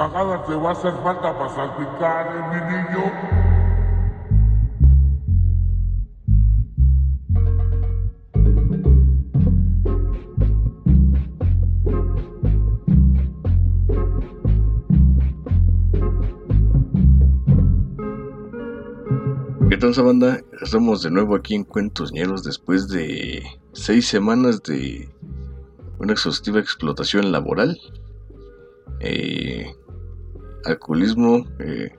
cagada te va a hacer falta para salpicar, ¿eh, niño? ¿Qué tal, banda? Estamos de nuevo aquí en Cuentos Ñeros después de seis semanas de una exhaustiva explotación laboral, eh, alcoholismo eh,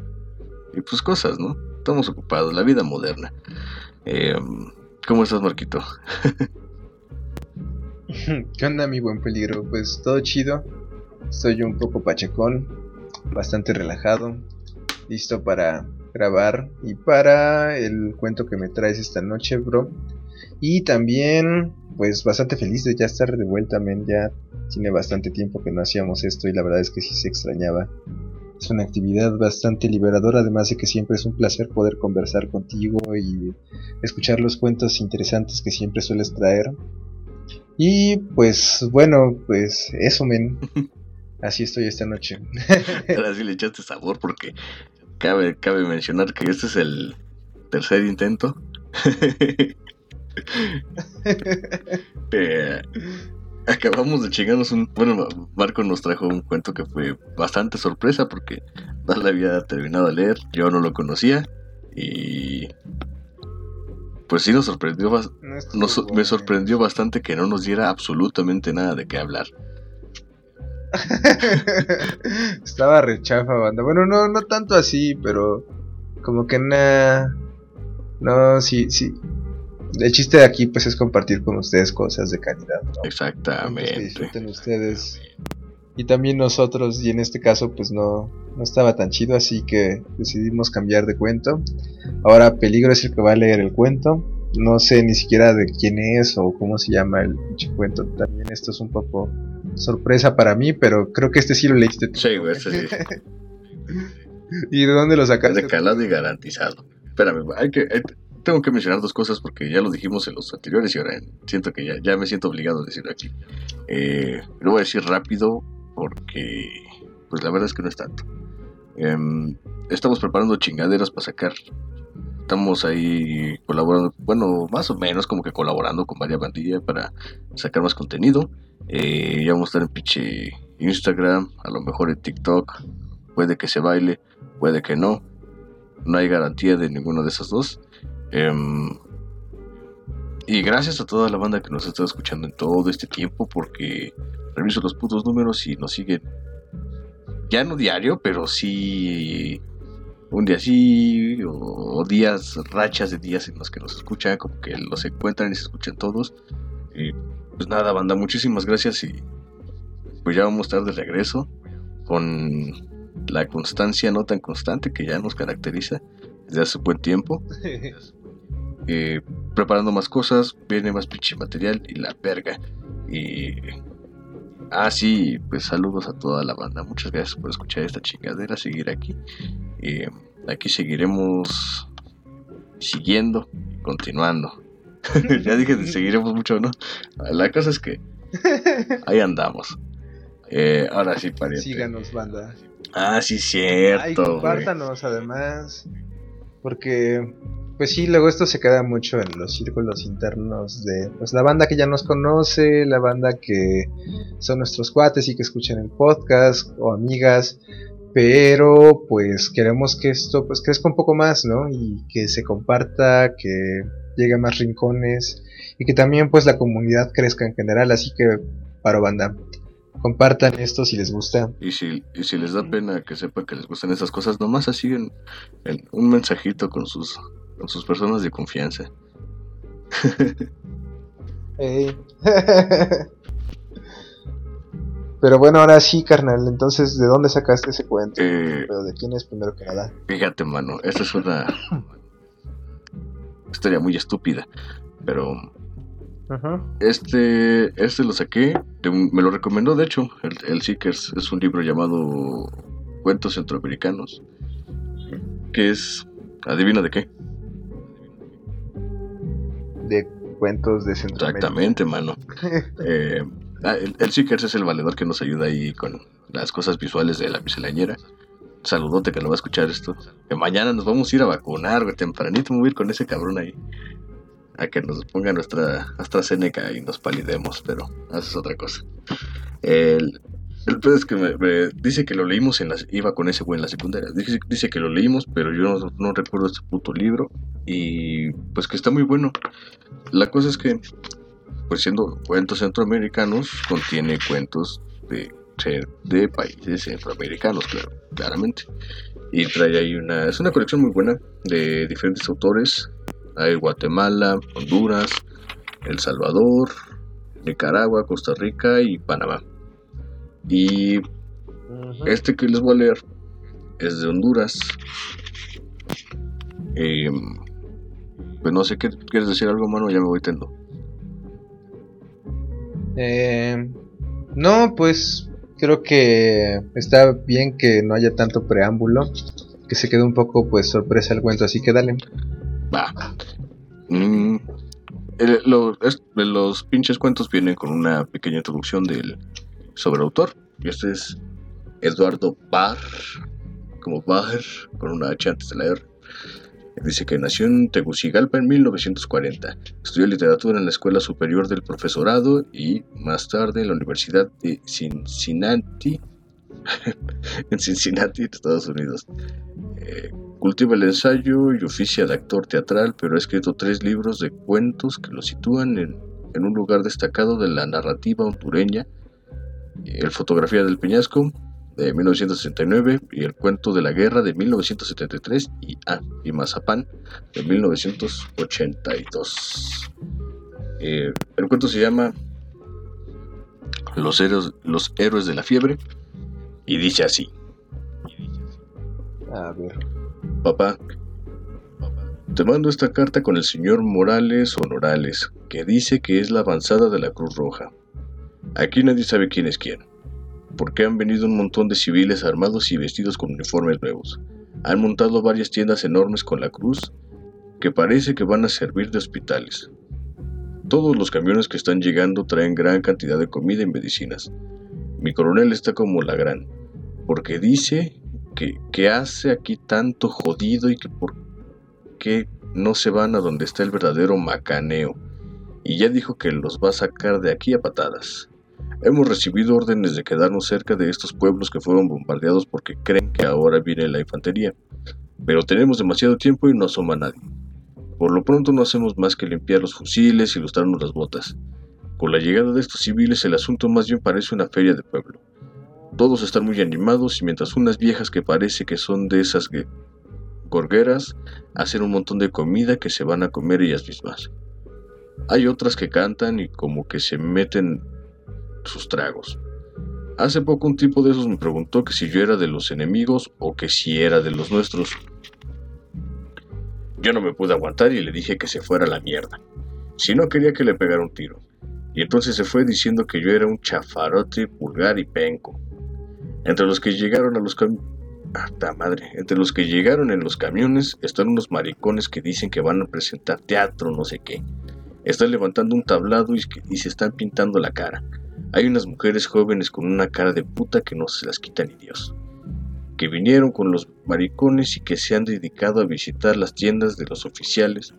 y pues cosas, ¿no? Estamos ocupados, la vida moderna. Eh, ¿Cómo estás, Marquito? ¿Qué onda, mi buen peligro? Pues todo chido. Estoy un poco pachecón, bastante relajado, listo para grabar y para el cuento que me traes esta noche, bro. Y también, pues bastante feliz de ya estar de vuelta, men. Ya tiene bastante tiempo que no hacíamos esto y la verdad es que sí se extrañaba. Es una actividad bastante liberadora, además de que siempre es un placer poder conversar contigo y escuchar los cuentos interesantes que siempre sueles traer. Y pues bueno, pues eso, men. Así estoy esta noche. Ahora sí le echaste sabor porque cabe, cabe mencionar que este es el tercer intento. Eh, acabamos de chingarnos un... Bueno, Marco nos trajo un cuento que fue bastante sorpresa porque no lo había terminado de leer, yo no lo conocía y... Pues sí nos sorprendió, bas- No me sorprendió bastante que no nos diera absolutamente nada de qué hablar. Estaba rechafa, banda. Bueno, no, no tanto así, pero como que nada. No, sí, sí. El chiste de aquí, pues, es compartir con ustedes cosas de calidad, ¿no? Pues, que Exactamente. disfruten ustedes y también nosotros. Y en este caso, pues, no, no estaba tan chido, así que decidimos cambiar de cuento. Ahora Peligro es el que va a leer el cuento. No sé ni siquiera de quién es o cómo se llama el cuento. También esto es un poco sorpresa para mí, pero creo que este sí lo leíste tú. Sí, güey, este sí. ¿Y de dónde lo sacaste? De calado y garantizado. Espérame, hay que, tengo que mencionar dos cosas porque ya lo dijimos en los anteriores y ahora siento que ya, ya me siento obligado a decirlo aquí. Eh, lo voy a decir rápido porque, pues la verdad es que no es tanto. Em, estamos preparando chingaderas para sacar. Estamos ahí colaborando, bueno, más o menos como que colaborando con varias bandillas para sacar más contenido. Eh, ya vamos a estar en pinche Instagram, a lo mejor en TikTok. Puede que se baile, puede que no. No hay garantía de ninguno de esos dos. Em, y gracias a toda la banda que nos estado escuchando en todo este tiempo, porque reviso los putos números y nos siguen. Ya no diario, pero sí un día sí, o días, rachas de días en los que nos escuchan, como que los encuentran y se escuchan todos. Y pues nada, banda, muchísimas gracias y pues ya vamos a estar de regreso con la constancia no tan constante que ya nos caracteriza desde hace buen tiempo. Eh, preparando más cosas, viene más pinche material y la verga. Y. Ah, sí, pues saludos a toda la banda. Muchas gracias por escuchar esta chingadera, seguir aquí. Eh, aquí seguiremos siguiendo, continuando. ya dije que seguiremos mucho, ¿no? La cosa es que ahí andamos. Eh, ahora sí, pariente. Síganos, banda. Ah, sí, Ay, cierto. güey. compártanos además. Porque, pues sí, luego esto se queda mucho en los círculos internos de pues la banda que ya nos conoce, la banda que son nuestros cuates y que escuchan el podcast o amigas. Pero pues queremos que esto pues crezca un poco más, ¿no? Y que se comparta, que llegue a más rincones y que también pues la comunidad crezca en general. Así que, paro banda, compartan esto si les gusta. Y si, y si les da pena que sepan que les gustan esas cosas, nomás así en, en un mensajito con sus, con sus personas de confianza. Pero bueno, ahora sí, carnal. Entonces, ¿de dónde sacaste ese cuento? Eh, Pero de quién es primero que nada. fíjate, mano, esta es una historia muy estúpida, pero este, este lo saqué, de un- me lo recomendó, de hecho, el, el Seekers es un libro llamado Cuentos Centroamericanos, que es, adivina de qué, De cuentos de Centroamérica. exactamente, mano. Eh, ah, el, el Seekers es el valedor que nos ayuda ahí con las cosas visuales de la miscelánea. Saludote que lo va a escuchar esto. Que mañana nos vamos a ir a vacunar, güey. Tempranito me voy a ir con ese cabrón ahí. A que nos ponga nuestra AstraZeneca y nos palidemos, pero eso es otra cosa. El, el pedo es que me, dice que lo leímos en la... Iba con ese güey en la secundaria. Dice, que lo leímos, pero yo no, recuerdo este puto libro. Y pues que está muy bueno. La cosa es que, pues siendo cuentos centroamericanos, contiene cuentos de de países centroamericanos, claro, claramente. Y trae ahí una, es una colección muy buena de diferentes autores. Hay Guatemala, Honduras, El Salvador, Nicaragua, Costa Rica y Panamá. Y este que les voy a leer es de Honduras. Em, pues no sé qué quieres decir algo, mano, ya me voy tendo. Eh, no, pues creo que está bien que no haya tanto preámbulo, que se quede un poco pues sorpresa el cuento, así que dale. Va. Mm, los pinches cuentos vienen con una pequeña introducción del sobre autor. Y este es Eduardo Barr, como Barr, con una H antes de la R. Dice que nació en Tegucigalpa en 1940. Estudió literatura en la Escuela Superior del Profesorado y más tarde en la Universidad de Cincinnati, en Cincinnati, Estados Unidos. Eh, cultiva el ensayo y oficia de actor teatral, pero ha escrito tres libros de cuentos que lo sitúan en, en un lugar destacado de la narrativa hondureña. El Fotografía del Peñasco, de 1969 y El cuento de la guerra de 1973 y, ah, y Mazapán de 1982. Eh, el cuento se llama los héroes, los héroes de la fiebre y dice así. A ver. Papá, te mando esta carta con el señor Morales Honorales, que dice que es la avanzada de la Cruz Roja. Aquí nadie sabe quién es quién porque han venido un montón de civiles armados y vestidos con uniformes nuevos. Han montado varias tiendas enormes con la cruz que parece que van a servir de hospitales. Todos los camiones que están llegando traen gran cantidad de comida y medicinas. Mi coronel está como la gran, porque dice que, que hace aquí tanto jodido y que por qué no se van a donde está el verdadero macaneo. Y ya dijo que los va a sacar de aquí a patadas. Hemos recibido órdenes de quedarnos cerca de estos pueblos que fueron bombardeados porque creen que ahora viene la infantería. Pero tenemos demasiado tiempo y no asoma nadie. Por lo pronto no hacemos más que limpiar los fusiles y lustrarnos las botas. Con la llegada de estos civiles el asunto más bien parece una feria de pueblo. Todos están muy animados y mientras unas viejas que parece que son de esas gorgueras hacen un montón de comida que se van a comer ellas mismas. Hay otras que cantan y como que se meten sus tragos. Hace poco un tipo de esos me preguntó que si yo era de los enemigos o que si era de los nuestros. Yo no me pude aguantar y le dije que se fuera a la mierda. Si no quería que le pegara un tiro. Y entonces se fue diciendo que yo era un chafarote vulgar y penco. Entre los que llegaron a los camiones... madre! Entre los que llegaron en los camiones están unos maricones que dicen que van a presentar teatro, no sé qué. Están levantando un tablado y se están pintando la cara. Hay unas mujeres jóvenes con una cara de puta que no se las quita ni Dios, que vinieron con los maricones y que se han dedicado a visitar las tiendas de los oficiales.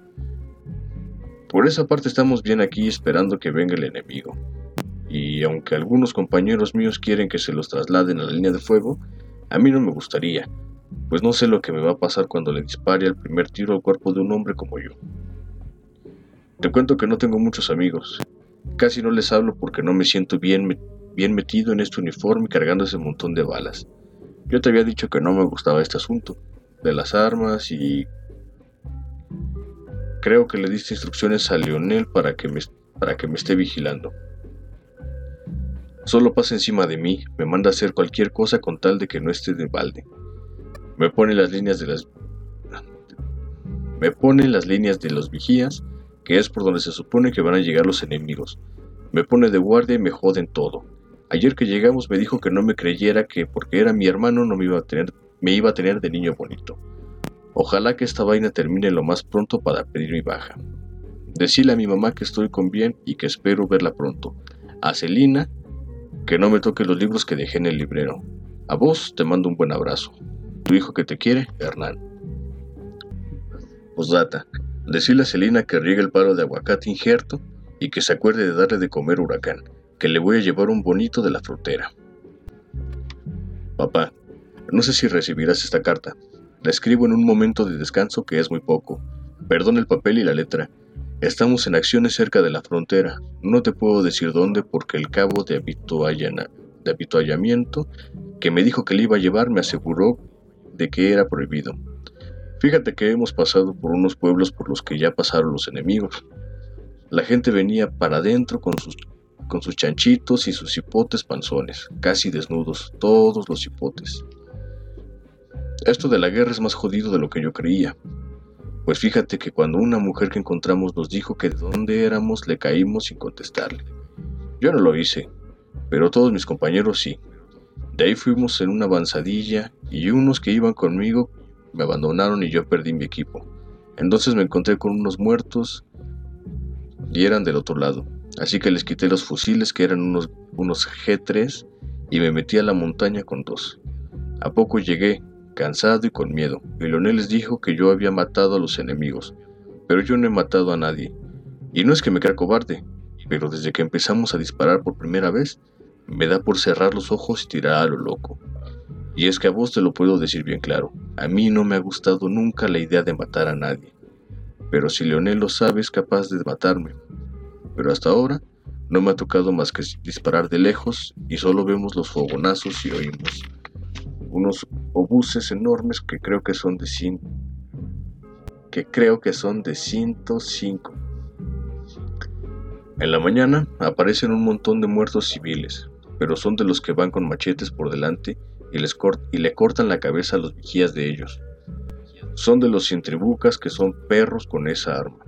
Por esa parte estamos bien aquí esperando que venga el enemigo. Y aunque algunos compañeros míos quieren que se los trasladen a la línea de fuego, a mí no me gustaría, pues no sé lo que me va a pasar cuando le dispare el primer tiro al cuerpo de un hombre como yo. Te cuento que no tengo muchos amigos, Casi no les hablo porque no me siento bien, bien metido en este uniforme cargando ese montón de balas. Yo te había dicho que no me gustaba este asunto, de las armas y... Creo que le diste instrucciones a Leonel para que me, para que me esté vigilando. Solo pasa encima de mí, me manda a hacer cualquier cosa con tal de que no esté de balde. Me pone las líneas de las... Me pone las líneas de los vigías que es por donde se supone que van a llegar los enemigos. Me pone de guardia y me joden todo. Ayer que llegamos me dijo que no me creyera que porque era mi hermano no me iba a tener, me iba a tener de niño bonito. Ojalá que esta vaina termine lo más pronto para pedir mi baja. Decirle a mi mamá que estoy con bien y que espero verla pronto. A Celina, Que no me toque los libros que dejé en el librero. A vos te mando un buen abrazo. Tu hijo que te quiere, Hernán. Posdata. Decirle a Celina que riegue el palo de aguacate injerto y que se acuerde de darle de comer huracán, que le voy a llevar un bonito de la frutera. Papá, no sé si recibirás esta carta. La escribo en un momento de descanso que es muy poco. Perdón el papel y la letra. Estamos en acciones cerca de la frontera. No te puedo decir dónde porque el cabo de, de habituallamiento que me dijo que le iba a llevar me aseguró de que era prohibido. Fíjate que hemos pasado por unos pueblos por los que ya pasaron los enemigos. La gente venía para adentro con sus, con sus chanchitos y sus hipotes panzones, casi desnudos, todos los hipotes. Esto de la guerra es más jodido de lo que yo creía. Pues fíjate que cuando una mujer que encontramos nos dijo que de dónde éramos, le caímos sin contestarle. Yo no lo hice, pero todos mis compañeros sí. De ahí fuimos en una avanzadilla y unos que iban conmigo me abandonaron y yo perdí mi equipo. Entonces me encontré con unos muertos y eran del otro lado. Así que les quité los fusiles que eran unos, unos G3 y me metí a la montaña con dos. A poco llegué, cansado y con miedo, y Leonel les dijo que yo había matado a los enemigos, pero yo no he matado a nadie. Y no es que me crea cobarde, pero desde que empezamos a disparar por primera vez, me da por cerrar los ojos y tirar a lo loco. Y es que a vos te lo puedo decir bien claro, a mí no me ha gustado nunca la idea de matar a nadie. Pero si Leonel lo sabe es capaz de matarme. Pero hasta ahora no me ha tocado más que disparar de lejos y solo vemos los fogonazos y oímos unos obuses enormes que creo que son de que creo que son de 105. En la mañana aparecen un montón de muertos civiles, pero son de los que van con machetes por delante y, les le cortan la cabeza a los vigías de ellos. Son de los cientribucas que son perros con esa arma.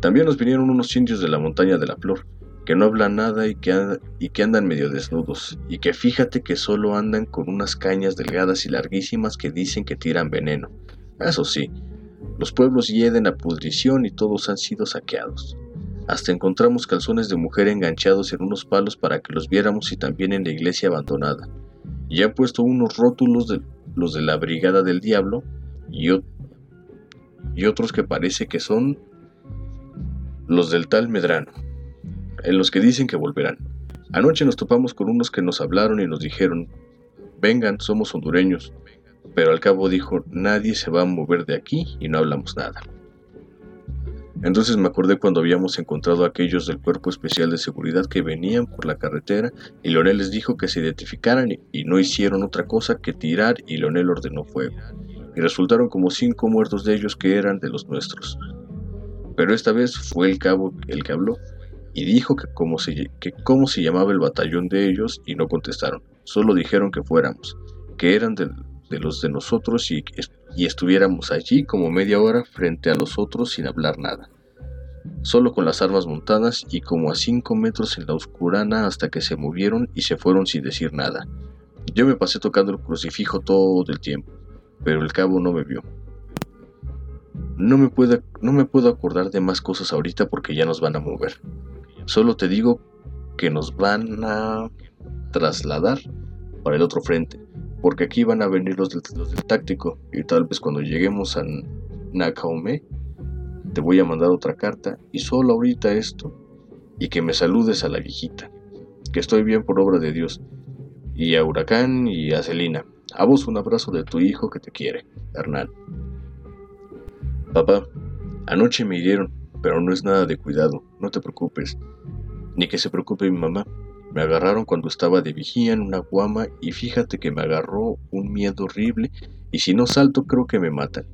También nos vinieron unos indios de la montaña de la flor, que no hablan nada y que, y que andan medio desnudos, y que fíjate que solo andan con unas cañas delgadas y larguísimas que dicen que tiran veneno. Eso sí, los pueblos hieden a pudrición y todos han sido saqueados. Hasta encontramos calzones de mujer enganchados en unos palos para que los viéramos y también en la iglesia abandonada y han puesto unos rótulos de los de la Brigada del Diablo y, y otros que parece que son los del tal Medrano, en los que dicen que volverán. Anoche nos topamos con unos que nos hablaron y nos dijeron, vengan, somos hondureños, pero al cabo dijo, nadie se va a mover de aquí y no hablamos nada. Entonces me acordé cuando habíamos encontrado a aquellos del Cuerpo Especial de Seguridad que venían por la carretera y Leonel les dijo que se identificaran y no hicieron otra cosa que tirar y Leonel ordenó fuego. Y resultaron como cinco muertos de ellos que eran de los nuestros. Pero esta vez fue el cabo el que habló y dijo que cómo se, que se llamaba el batallón de ellos y no contestaron. Solo dijeron que fuéramos, que eran de, de los de nosotros y, y estuviéramos allí como media hora frente a los otros sin hablar nada, solo con las armas montadas y como a cinco metros en la oscurana hasta que se movieron y se fueron sin decir nada. Yo me pasé tocando el crucifijo todo el tiempo, pero el cabo no me vio. No me, puedo, no me puedo acordar de más cosas ahorita porque ya nos van a mover. Solo te digo que nos van a trasladar para el otro frente porque aquí van a venir los del, táctico y tal vez cuando lleguemos a Nakaome te voy a mandar otra carta y solo ahorita esto y que me saludes a la viejita, que estoy bien por obra de Dios, y a Huracán y a Celina. A vos un abrazo de tu hijo que te quiere, Hernán. Papá, anoche me hirieron, pero no es nada de cuidado, no te preocupes, ni que se preocupe mi mamá. Me agarraron cuando estaba de vigía en una guama y fíjate que me agarró un miedo horrible y si no salto creo que me matan.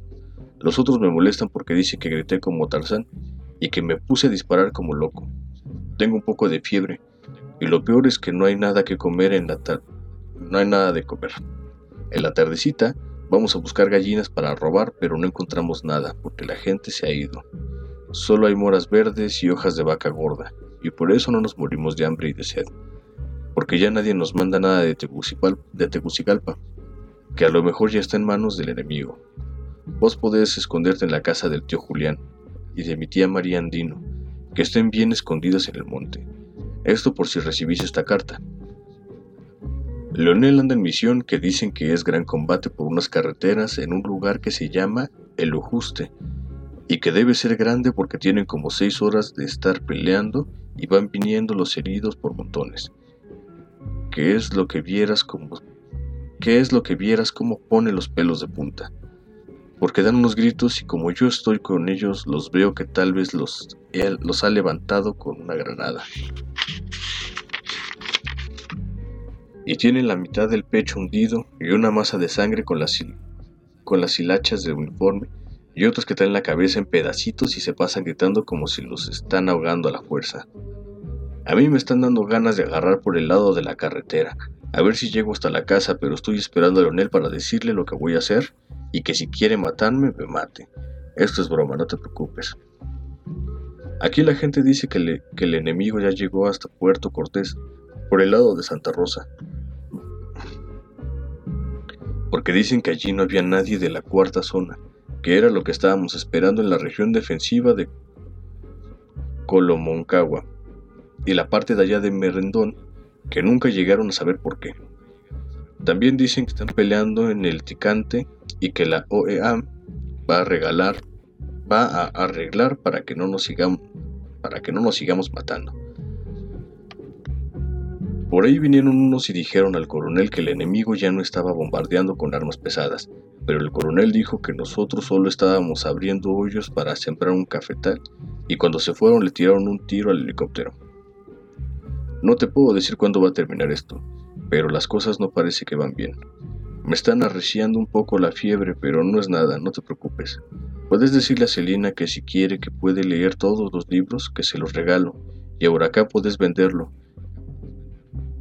Los otros me molestan porque dicen que grité como Tarzán y que me puse a disparar como loco. Tengo un poco de fiebre y lo peor es que no hay nada que comer en la tarde. No hay nada de comer. En la tardecita vamos a buscar gallinas para robar pero no encontramos nada porque la gente se ha ido. Solo hay moras verdes y hojas de vaca gorda y por eso no nos morimos de hambre y de sed, porque ya nadie nos manda nada de, Tegucigalpa, que a lo mejor ya está en manos del enemigo. Vos podés esconderte en la casa del tío Julián y de mi tía María Andino, que estén bien escondidas en el monte. Esto por si recibís esta carta. Leonel anda en misión que dicen que es gran combate por unas carreteras en un lugar que se llama El Ojuste y que debe ser grande porque tienen como seis horas de estar peleando y van viniendo los heridos por montones. ¿Qué es lo que vieras como qué es lo que vieras pone los pelos de punta? Porque dan unos gritos y como yo estoy con ellos los veo que tal vez los, él los ha levantado con una granada. Y tienen la mitad del pecho hundido y una masa de sangre con las, con las hilachas de uniforme y otros que traen la cabeza en pedacitos y se pasan gritando como si los están ahogando a la fuerza. A mí me están dando ganas de agarrar por el lado de la carretera, a ver si llego hasta la casa, pero estoy esperando a Leonel para decirle lo que voy a hacer y que si quiere matarme, me mate. Esto es broma, no te preocupes. Aquí la gente dice que, el enemigo ya llegó hasta Puerto Cortés, por el lado de Santa Rosa. Porque dicen que allí no había nadie de la cuarta zona, que era lo que estábamos esperando en la región defensiva de Colomoncagua y la parte de allá de Merendón, que nunca llegaron a saber por qué. También dicen que están peleando en el Ticante y que la OEA va a regalar, va a arreglar para que no nos sigamos, para que no nos sigamos matando. Por ahí vinieron unos y dijeron al coronel que el enemigo ya no estaba bombardeando con armas pesadas, pero el coronel dijo que nosotros solo estábamos abriendo hoyos para sembrar un cafetal y cuando se fueron le tiraron un tiro al helicóptero. No te puedo decir cuándo va a terminar esto, pero las cosas no parece que van bien. Me están arreciando un poco la fiebre, pero no es nada, no te preocupes. Puedes decirle a Celina que si quiere que puede leer todos los libros, que se los regalo, y ahora acá puedes venderlo,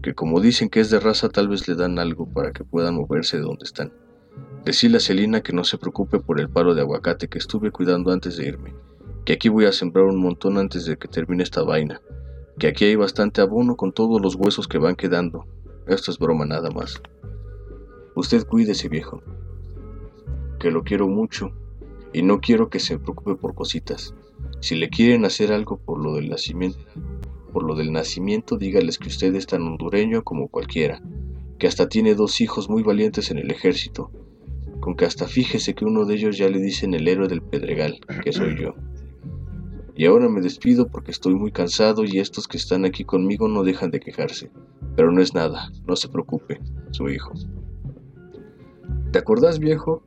que como dicen que es de raza tal vez le dan algo para que puedan moverse de donde están. Decirle a Celina que no se preocupe por el palo de aguacate que estuve cuidando antes de irme, que aquí voy a sembrar un montón antes de que termine esta vaina, que aquí hay bastante abono con todos los huesos que van quedando. Esto es broma nada más. Usted cuídese viejo, que lo quiero mucho y no quiero que se preocupe por cositas. Si le quieren hacer algo por lo del nacimiento, por lo del nacimiento, dígales que usted es tan hondureño como cualquiera, que hasta tiene dos hijos muy valientes en el ejército, con que hasta fíjese que uno de ellos ya le dicen el héroe del Pedregal, que soy yo. Y ahora me despido porque estoy muy cansado y estos que están aquí conmigo no dejan de quejarse. Pero no es nada, no se preocupe, su hijo. ¿Te acordás, viejo?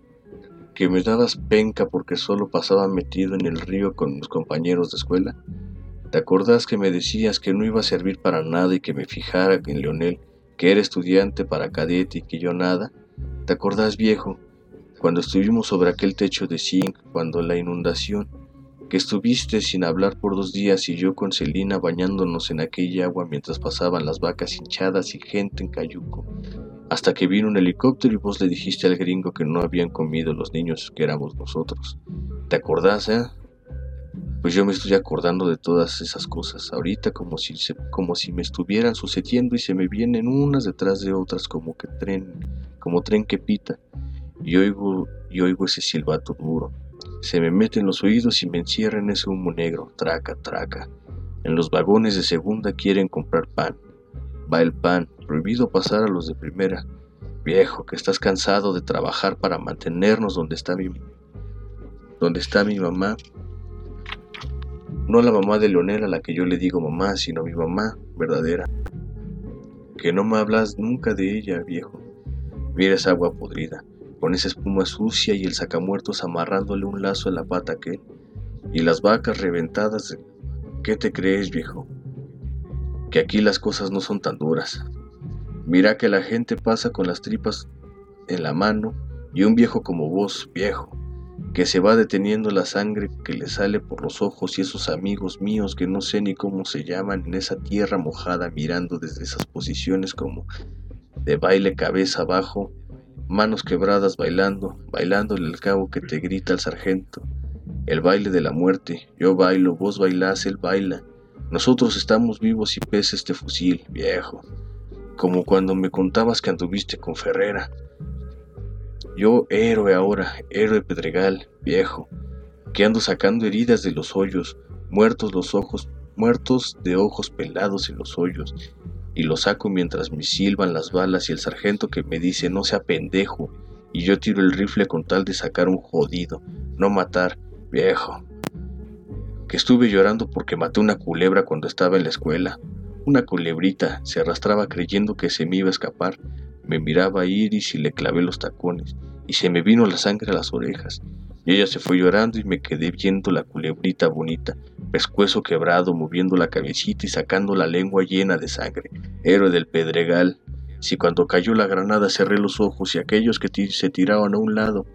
Que me dabas penca porque solo pasaba metido en el río con mis compañeros de escuela. ¿Te acordás que me decías que no iba a servir para nada y que me fijara en Leonel, que era estudiante para cadete y que yo nada? ¿Te acordás, viejo? cuando estuvimos sobre aquel techo de zinc, cuando la inundación, que estuviste sin hablar por dos días y yo con Celina bañándonos en aquella agua mientras pasaban las vacas hinchadas y gente en cayuco, hasta que vino un helicóptero y vos le dijiste al gringo que no habían comido los niños que éramos nosotros. ¿Te acordás, eh? Pues yo me estoy acordando de todas esas cosas ahorita como si, como si me estuvieran sucediendo y se me vienen unas detrás de otras como que tren, como tren que pita y oigo, y oigo ese silbato duro. Se me mete en los oídos y me encierra en ese humo negro, traca, traca. En los vagones de segunda quieren comprar pan. Va el pan, prohibido pasar a los de primera. Viejo, que estás cansado de trabajar para mantenernos donde está mi, donde está mi mamá. No la mamá de Leonel a la que yo le digo mamá, sino mi mamá verdadera. Que no me hablas nunca de ella, viejo. Mira esa agua podrida con esa espuma sucia y el sacamuertos amarrándole un lazo en la pata aquel, y las vacas reventadas. ¿Qué te crees, viejo? Que aquí las cosas no son tan duras. Mira que la gente pasa con las tripas en la mano y un viejo como vos, viejo, que se va deteniendo la sangre que le sale por los ojos y esos amigos míos que no sé ni cómo se llaman en esa tierra mojada mirando desde esas posiciones como de baile cabeza abajo manos quebradas bailando, bailando el cabo que te grita el sargento. El baile de la muerte, yo bailo, vos bailás, él baila. Nosotros estamos vivos y pesa este fusil, viejo. Como cuando me contabas que anduviste con Ferrera. Yo, héroe ahora, héroe Pedregal, viejo, que ando sacando heridas de los hoyos, muertos los ojos muertos de ojos pelados en los hoyos, y los saco mientras me silban las balas y el sargento que me dice no sea pendejo, y yo tiro el rifle con tal de sacar un jodido, no matar, viejo. Que estuve llorando porque maté una culebra cuando estaba en la escuela. Una culebrita se arrastraba creyendo que se me iba a escapar. Me miraba a Iris y le clavé los tacones, y se me vino la sangre a las orejas. Y ella se fue llorando y me quedé viendo la culebrita bonita, pescuezo quebrado, moviendo la cabecita y sacando la lengua llena de sangre. Héroe del pedregal. Si cuando cayó la granada cerré los ojos y aquellos que se tiraban a un lado,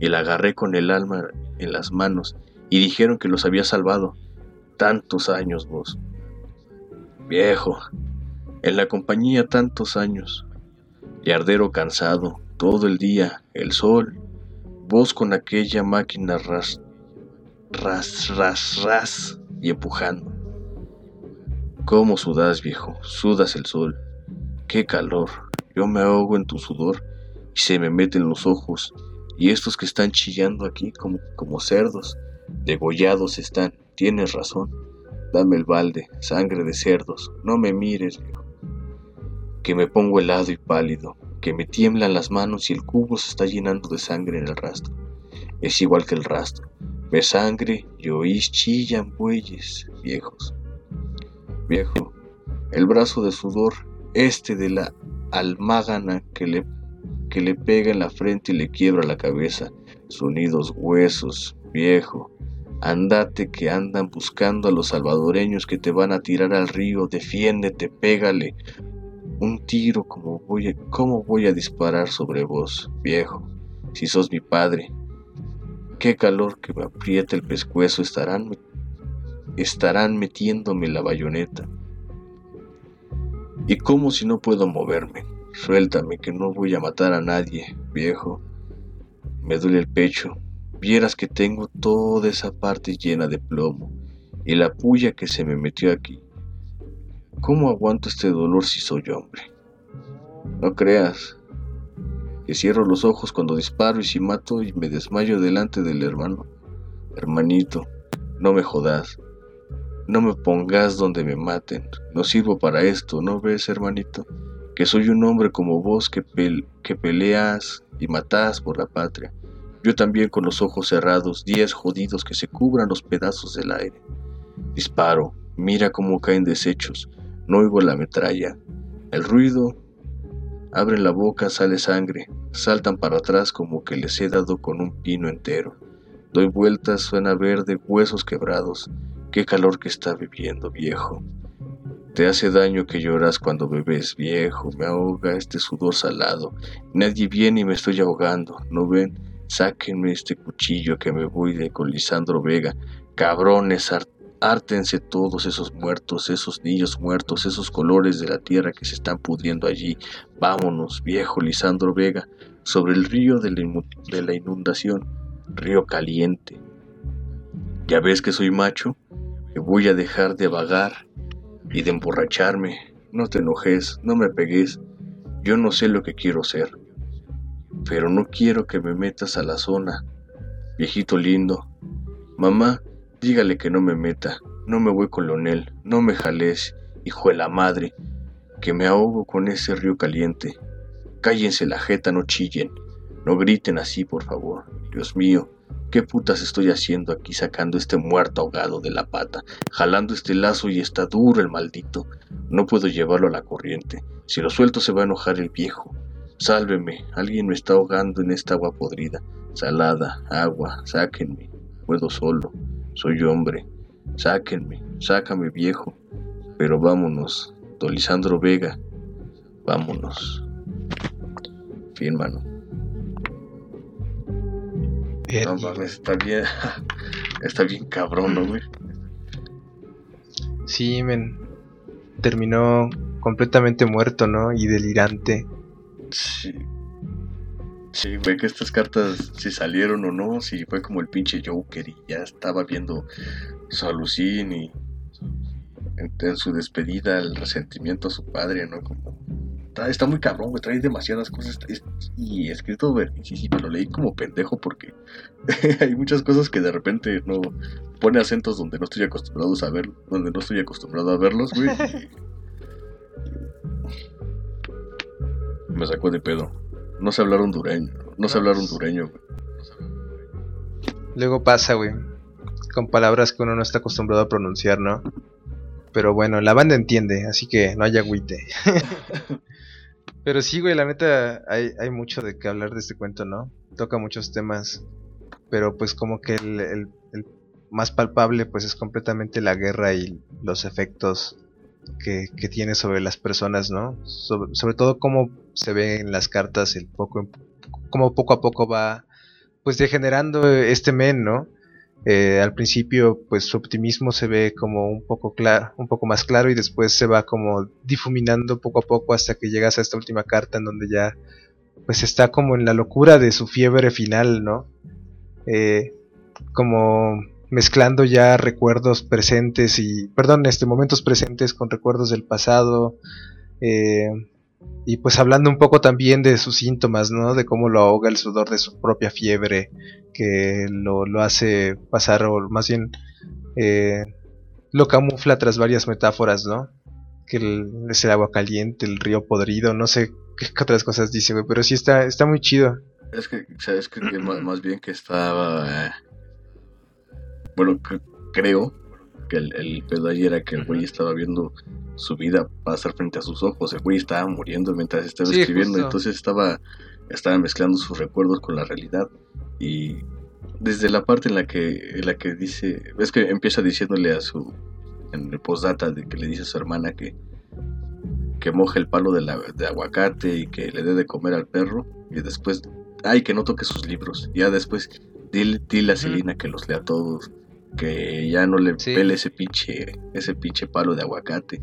y la agarré con el alma en las manos, y dijeron que los había salvado. Tantos años vos. Viejo, en la compañía tantos años. Yardero cansado, todo el día, el sol, vos con aquella máquina ras, ras, ras, ras y empujando. ¿Cómo sudas, viejo? Sudas el sol. Qué calor. Yo me ahogo en tu sudor y se me meten los ojos. Y estos que están chillando aquí como, como cerdos, degollados están. Tienes razón. Dame el balde, sangre de cerdos. No me mires, viejo. Que me pongo helado y pálido que me tiemblan las manos y el cubo se está llenando de sangre en el rastro. Es igual que el rastro. Ve sangre y oís chillan bueyes viejos. Viejo, el brazo de sudor, este de la almágana que le, que le pega en la frente y le quiebra la cabeza, sonidos huesos, viejo. Andate que andan buscando a los salvadoreños que te van a tirar al río, defiéndete, pégale, un tiro como voy a, ¿cómo voy a disparar sobre vos, viejo? Si sos mi padre. Qué calor que me aprieta el pescuezo estarán, estarán metiéndome la bayoneta. ¿Y cómo si no puedo moverme? Suéltame que no voy a matar a nadie, viejo. Me duele el pecho. Vieras que tengo toda esa parte llena de plomo y la puya que se me metió aquí. ¿Cómo aguanto este dolor si soy hombre? No creas que cierro los ojos cuando disparo y si mato y me desmayo delante del hermano. Hermanito, no me jodas. No me pongas donde me maten. No sirvo para esto, ¿no ves, hermanito? Que soy un hombre como vos que, que peleas y matás por la patria. Yo también con los ojos cerrados, diez jodidos que se cubran los pedazos del aire. Disparo, mira cómo caen desechos, no oigo la metralla. El ruido. Abren la boca, sale sangre. Saltan para atrás como que les he dado con un pino entero. Doy vueltas, suena verde, huesos quebrados. Qué calor que está viviendo, viejo. Te hace daño que lloras cuando bebes, viejo. Me ahoga este sudor salado. Nadie viene y me estoy ahogando. ¿No ven? Sáquenme este cuchillo que me voy de con Lisandro Vega. Cabrones, Ártense todos esos muertos, esos niños muertos, esos colores de la tierra que se están pudriendo allí. Vámonos, viejo Lisandro Vega, sobre el río de la, inundación, río caliente. Ya ves que soy macho, que voy a dejar de vagar y de emborracharme. No te enojes, no me pegues. Yo no sé lo que quiero ser, pero no quiero que me metas a la zona. Viejito lindo, mamá, Dígale que no me meta, no me voy con Leonel, no me jales, hijo de la madre, que me ahogo con ese río caliente. Cállense la jeta, no chillen, no griten así, por favor. Dios mío, ¿qué putas estoy haciendo aquí sacando este muerto ahogado de la pata, jalando este lazo y está duro el maldito? No puedo llevarlo a la corriente. Si lo suelto se va a enojar el viejo. Sálveme, alguien me está ahogando en esta agua podrida. Salada, agua, sáquenme. Puedo solo. Soy hombre. Sáquenme, sácame viejo. Pero vámonos, don Lisandro Vega. Vámonos. Fin, mano. No mames, está bien. Está bien cabrón, ¿no, güey? Sí, men. Terminó completamente muerto, ¿no? Y delirante. Sí. Sí, güey, que estas cartas si salieron o no, si fue como el pinche Joker y ya estaba viendo su alucín y en, su despedida el resentimiento a su padre, ¿no? Como Está, está muy cabrón, güey, trae demasiadas cosas. es- y escrito, güey, sí, sí, lo leí como pendejo porque hay muchas cosas que de repente no pone acentos donde no estoy acostumbrado a ver, donde no estoy acostumbrado a verlos, güey. me sacó de pedo. No sé hablar hondureño, no sé No, hablar pues- hondureño, güey. Luego pasa, güey. Con palabras que uno no está acostumbrado a pronunciar, ¿no? Pero bueno, la banda entiende, así que no hay agüite. Pero sí, güey, la neta, hay, hay mucho de qué hablar de este cuento, ¿no? Toca muchos temas. Pero pues como que el, el- el más palpable pues es completamente la guerra y los efectos que, tiene sobre las personas, ¿no? Sobre, sobre todo cómo se ve en las cartas el poco, cómo poco a poco va pues degenerando este men, ¿no? Eh, al principio, pues su optimismo se ve como un poco claro, un poco más claro y después se va como difuminando poco a poco hasta que llegas a esta última carta en donde ya, pues está como en la locura de su fiebre final, ¿no? Eh, como mezclando ya recuerdos presentes y, perdón, este momentos presentes con recuerdos del pasado. eh, y pues hablando un poco también de sus síntomas, ¿no? De cómo lo ahoga el sudor de su propia fiebre, que lo, lo hace pasar, o más bien eh, lo camufla tras varias metáforas, ¿no? Que es el agua caliente, el río podrido, no sé qué otras cosas dice, güey, pero sí está, está muy chido. Es que, ¿sabes que más bien que estaba. eh, Bueno, cre- creo que el, el pedo ahí era que el güey estaba viendo su vida pasar frente a sus ojos. El güey estaba muriendo mientras estaba Sí, escribiendo, justo. entonces estaba, estaba mezclando sus recuerdos con la realidad. Y desde la parte en la que, en la que dice. Es que empieza diciéndole a su. En el postdata de que le dice a su hermana que. Que moje el palo de, la, de aguacate y que le dé de comer al perro. Y después ay, que no toque sus libros. Ya después, dile, dile a. Celina que los lea todos. Que ya no le Sí. pele ese pinche, ese pinche palo de aguacate.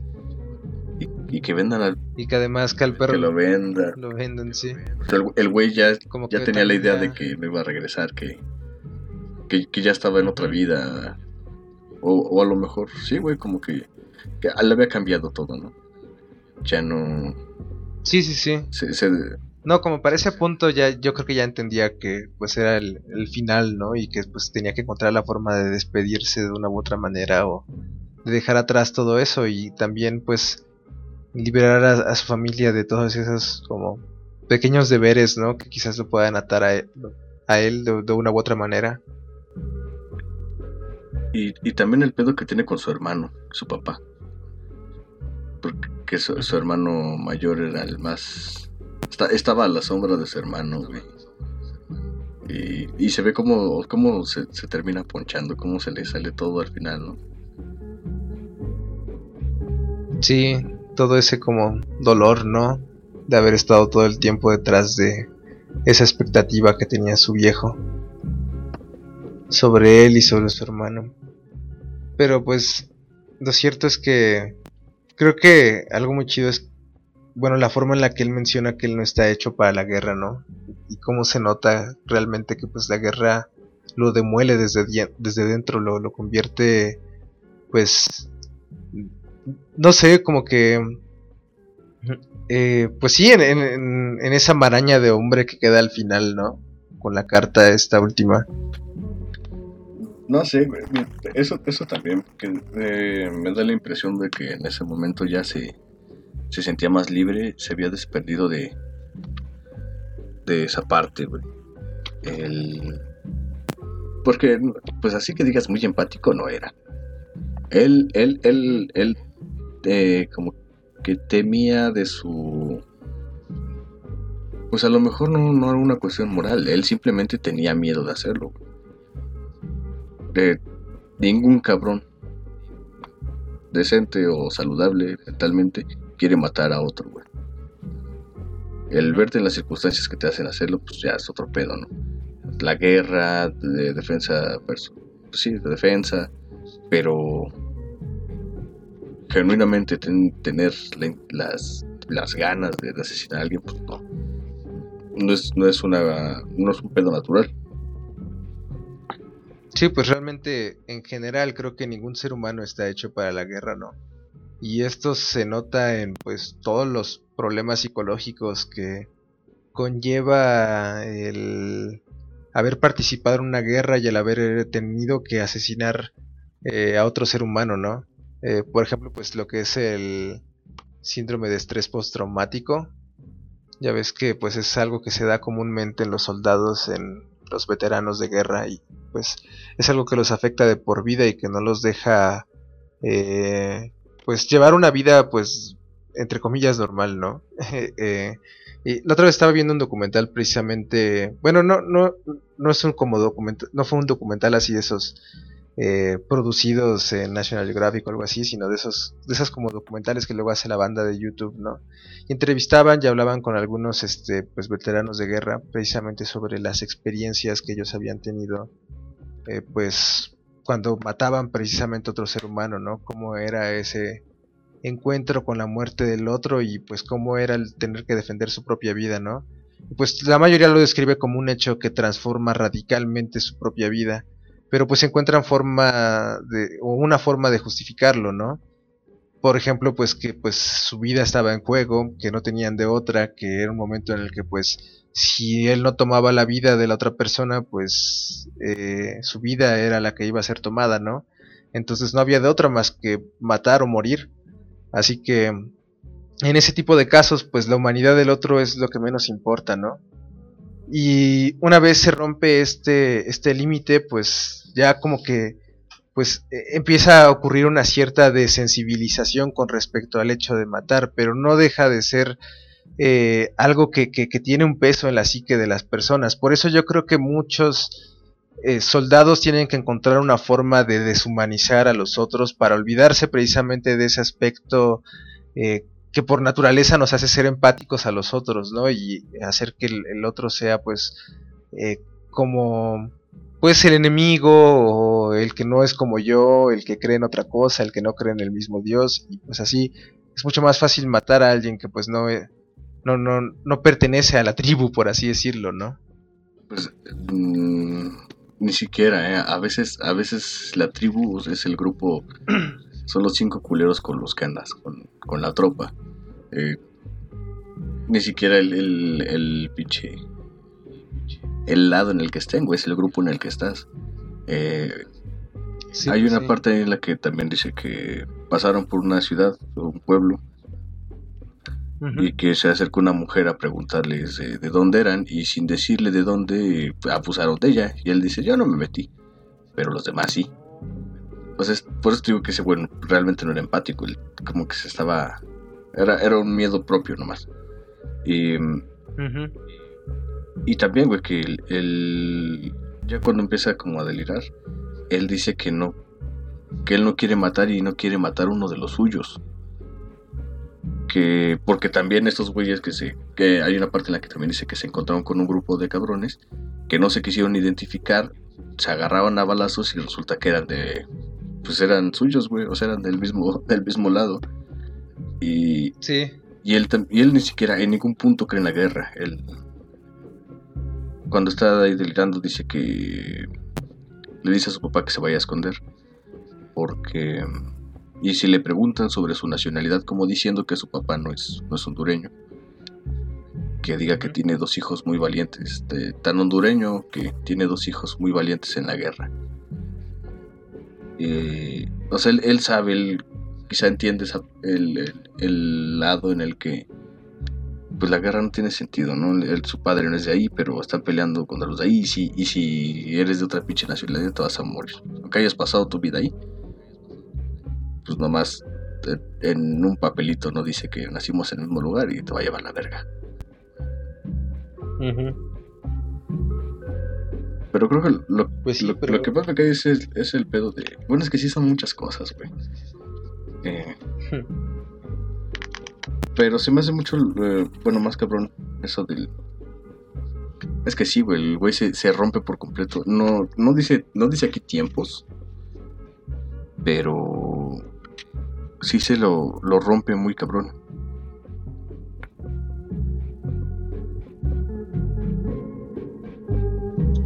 Y, y que vendan al, Y que además que al perro que lo venda. lo venden, sí. El, güey ya, Como ya tenía la idea ya- de que no iba a regresar, que, que, que ya estaba en otra vida. O, o a lo mejor, sí, güey, como que, que le había cambiado todo, ¿no? Ya no. Sí, sí, sí. Se, se- No, como para ese punto ya yo creo que ya entendía que pues era el, el final, ¿no? Y que pues tenía que encontrar la forma de despedirse de una u otra manera o de dejar atrás todo eso y también pues liberar a, a su familia de todos esos como pequeños deberes, ¿no? Que quizás lo puedan atar a él, a él de, de una u otra manera. Y, y también el pedo que tiene con su hermano, su papá. Porque su, su hermano mayor era el más... esta- estaba a la sombra de su hermano, güey. Y, se ve como, como se, se termina ponchando, cómo se le sale todo al final, ¿no? Sí, todo ese como dolor, ¿no? De haber estado todo el tiempo detrás de esa expectativa que tenía su viejo sobre él y sobre su hermano. Pero pues lo cierto es que creo que algo muy chido es, bueno, la forma en la que él menciona que él no está hecho para la guerra, ¿no? Y cómo se nota realmente que pues la guerra lo demuele desde, desde dentro, lo, lo convierte pues no sé, como que... eh, pues sí, en, en- esa maraña de hombre que queda al final, ¿no? Con la carta esta última. No sé, eso, eso también, que eh, me da la impresión de que en ese momento ya se, se sentía más libre, se había desperdido de, de esa parte, güey. El... Porque, pues así que digas muy empático no era. Él, él, él, él, eh, como que temía de su... Pues a lo mejor no, no era una cuestión moral, él simplemente tenía miedo de hacerlo. De ningún cabrón decente o saludable mentalmente quiere matar a otro, güey. El verte en las circunstancias que te hacen hacerlo, pues ya es otro pedo, ¿no? La guerra, de defensa, versus- pues sí, de defensa, pero genuinamente ten- tener la- las, las ganas de, de asesinar a alguien, pues no. No es, no es una no es un pedo natural. Sí, pues realmente en general creo que ningún ser humano está hecho para la guerra, ¿no? Y esto se nota en pues todos los problemas psicológicos que conlleva el haber participado en una guerra y el haber tenido que asesinar eh, a otro ser humano, ¿no? Eh, por ejemplo, pues lo que es el síndrome de estrés postraumático. Ya ves que pues es algo que se da comúnmente en los soldados, en los veteranos de guerra y pues es algo que los afecta de por vida y que no los deja eh, pues llevar una vida pues entre comillas normal, ¿no? Y la otra vez estaba viendo un documental precisamente, bueno, no, no, no es un como documental, no fue un documental así de esos eh, producidos en National Geographic o algo así, sino de esos, de esas como documentales que luego hace la banda de YouTube, ¿no? Entrevistaban y hablaban con algunos, este, pues veteranos de guerra, precisamente sobre las experiencias que ellos habían tenido, eh, pues cuando mataban precisamente a otro ser humano, ¿no? Cómo era ese encuentro con la muerte del otro y pues cómo era el tener que defender su propia vida, ¿no? Pues la mayoría lo describe como un hecho que transforma radicalmente su propia vida, pero pues encuentran forma de o una forma de justificarlo, ¿no? Por ejemplo, pues que pues su vida estaba en juego, que no tenían de otra, que era un momento en el que pues si él no tomaba la vida de la otra persona, pues eh, su vida era la que iba a ser tomada, ¿no? Entonces no había de otra más que matar o morir. Así que en ese tipo de casos, pues la humanidad del otro es lo que menos importa, ¿no? Y una vez se rompe este, este límite, pues ya como que pues e, empieza a ocurrir una cierta desensibilización con respecto al hecho de matar, pero no deja de ser eh, algo que, que, tiene un peso en la psique de las personas. Por eso yo creo que muchos eh, soldados tienen que encontrar una forma de deshumanizar a los otros para olvidarse precisamente de ese aspecto eh, que por naturaleza nos hace ser empáticos a los otros, ¿no? Y hacer que el, otro sea pues como pues el enemigo o el que no es como yo, el que cree en otra cosa, el que no cree en el mismo Dios y pues así es mucho más fácil matar a alguien que pues no no no no pertenece a la tribu por así decirlo, ¿no? Pues mm, ni siquiera, ¿eh? A veces, a veces la tribu es el grupo, son los cinco culeros con los que andas, con, la tropa. Eh, ni siquiera el, el, el pinche, el lado en el que estén, güey, es el grupo en el que estás. Eh, hay una parte en la que también dice que pasaron por una ciudad o un pueblo y que se acercó una mujer a preguntarles de, dónde eran y sin decirle de dónde abusaron de ella. Y él dice yo no me metí pero los demás sí. Pues por eso digo que ese bueno realmente no era empático como que se estaba era, era un miedo propio nomás. Y y también güey que él ya cuando empieza como a delirar él dice que no que él no quiere matar y no quiere matar uno de los suyos que porque también estos güeyes que se que hay una parte en la que también dice que se encontraron con un grupo de cabrones que no se quisieron identificar, se agarraban a balazos y resulta que eran de pues eran suyos, güey, o sea, eran del mismo del mismo lado. Y sí. Y él y él ni siquiera en ningún punto cree en la guerra. Él cuando está ahí delirando dice que le dice a su papá que se vaya a esconder porque y si le preguntan sobre su nacionalidad, como diciendo que su papá no es, no es hondureño, que diga que tiene dos hijos muy valientes, tan hondureño que tiene dos hijos muy valientes en la guerra. Eh, o sea, él, sabe, él quizá entiende el, lado en el que pues la guerra no tiene sentido, ¿no? su padre no es de ahí, pero están peleando contra los de ahí, y si, y si eres de otra pinche nacionalidad te vas a morir. Aunque hayas pasado tu vida ahí, pues nomás en un papelito no dice que nacimos en el mismo lugar y te va a llevar la verga. Pero creo que lo, pues lo, que pasa acá es, es, el pedo de... Bueno, es que sí son muchas cosas, güey. Eh, pero se me hace mucho, eh, bueno, más cabrón, eso del... Es que sí, güey, el güey se, se, rompe por completo. No, no, dice, no dice aquí tiempos, pero sí se lo, lo rompe muy cabrón.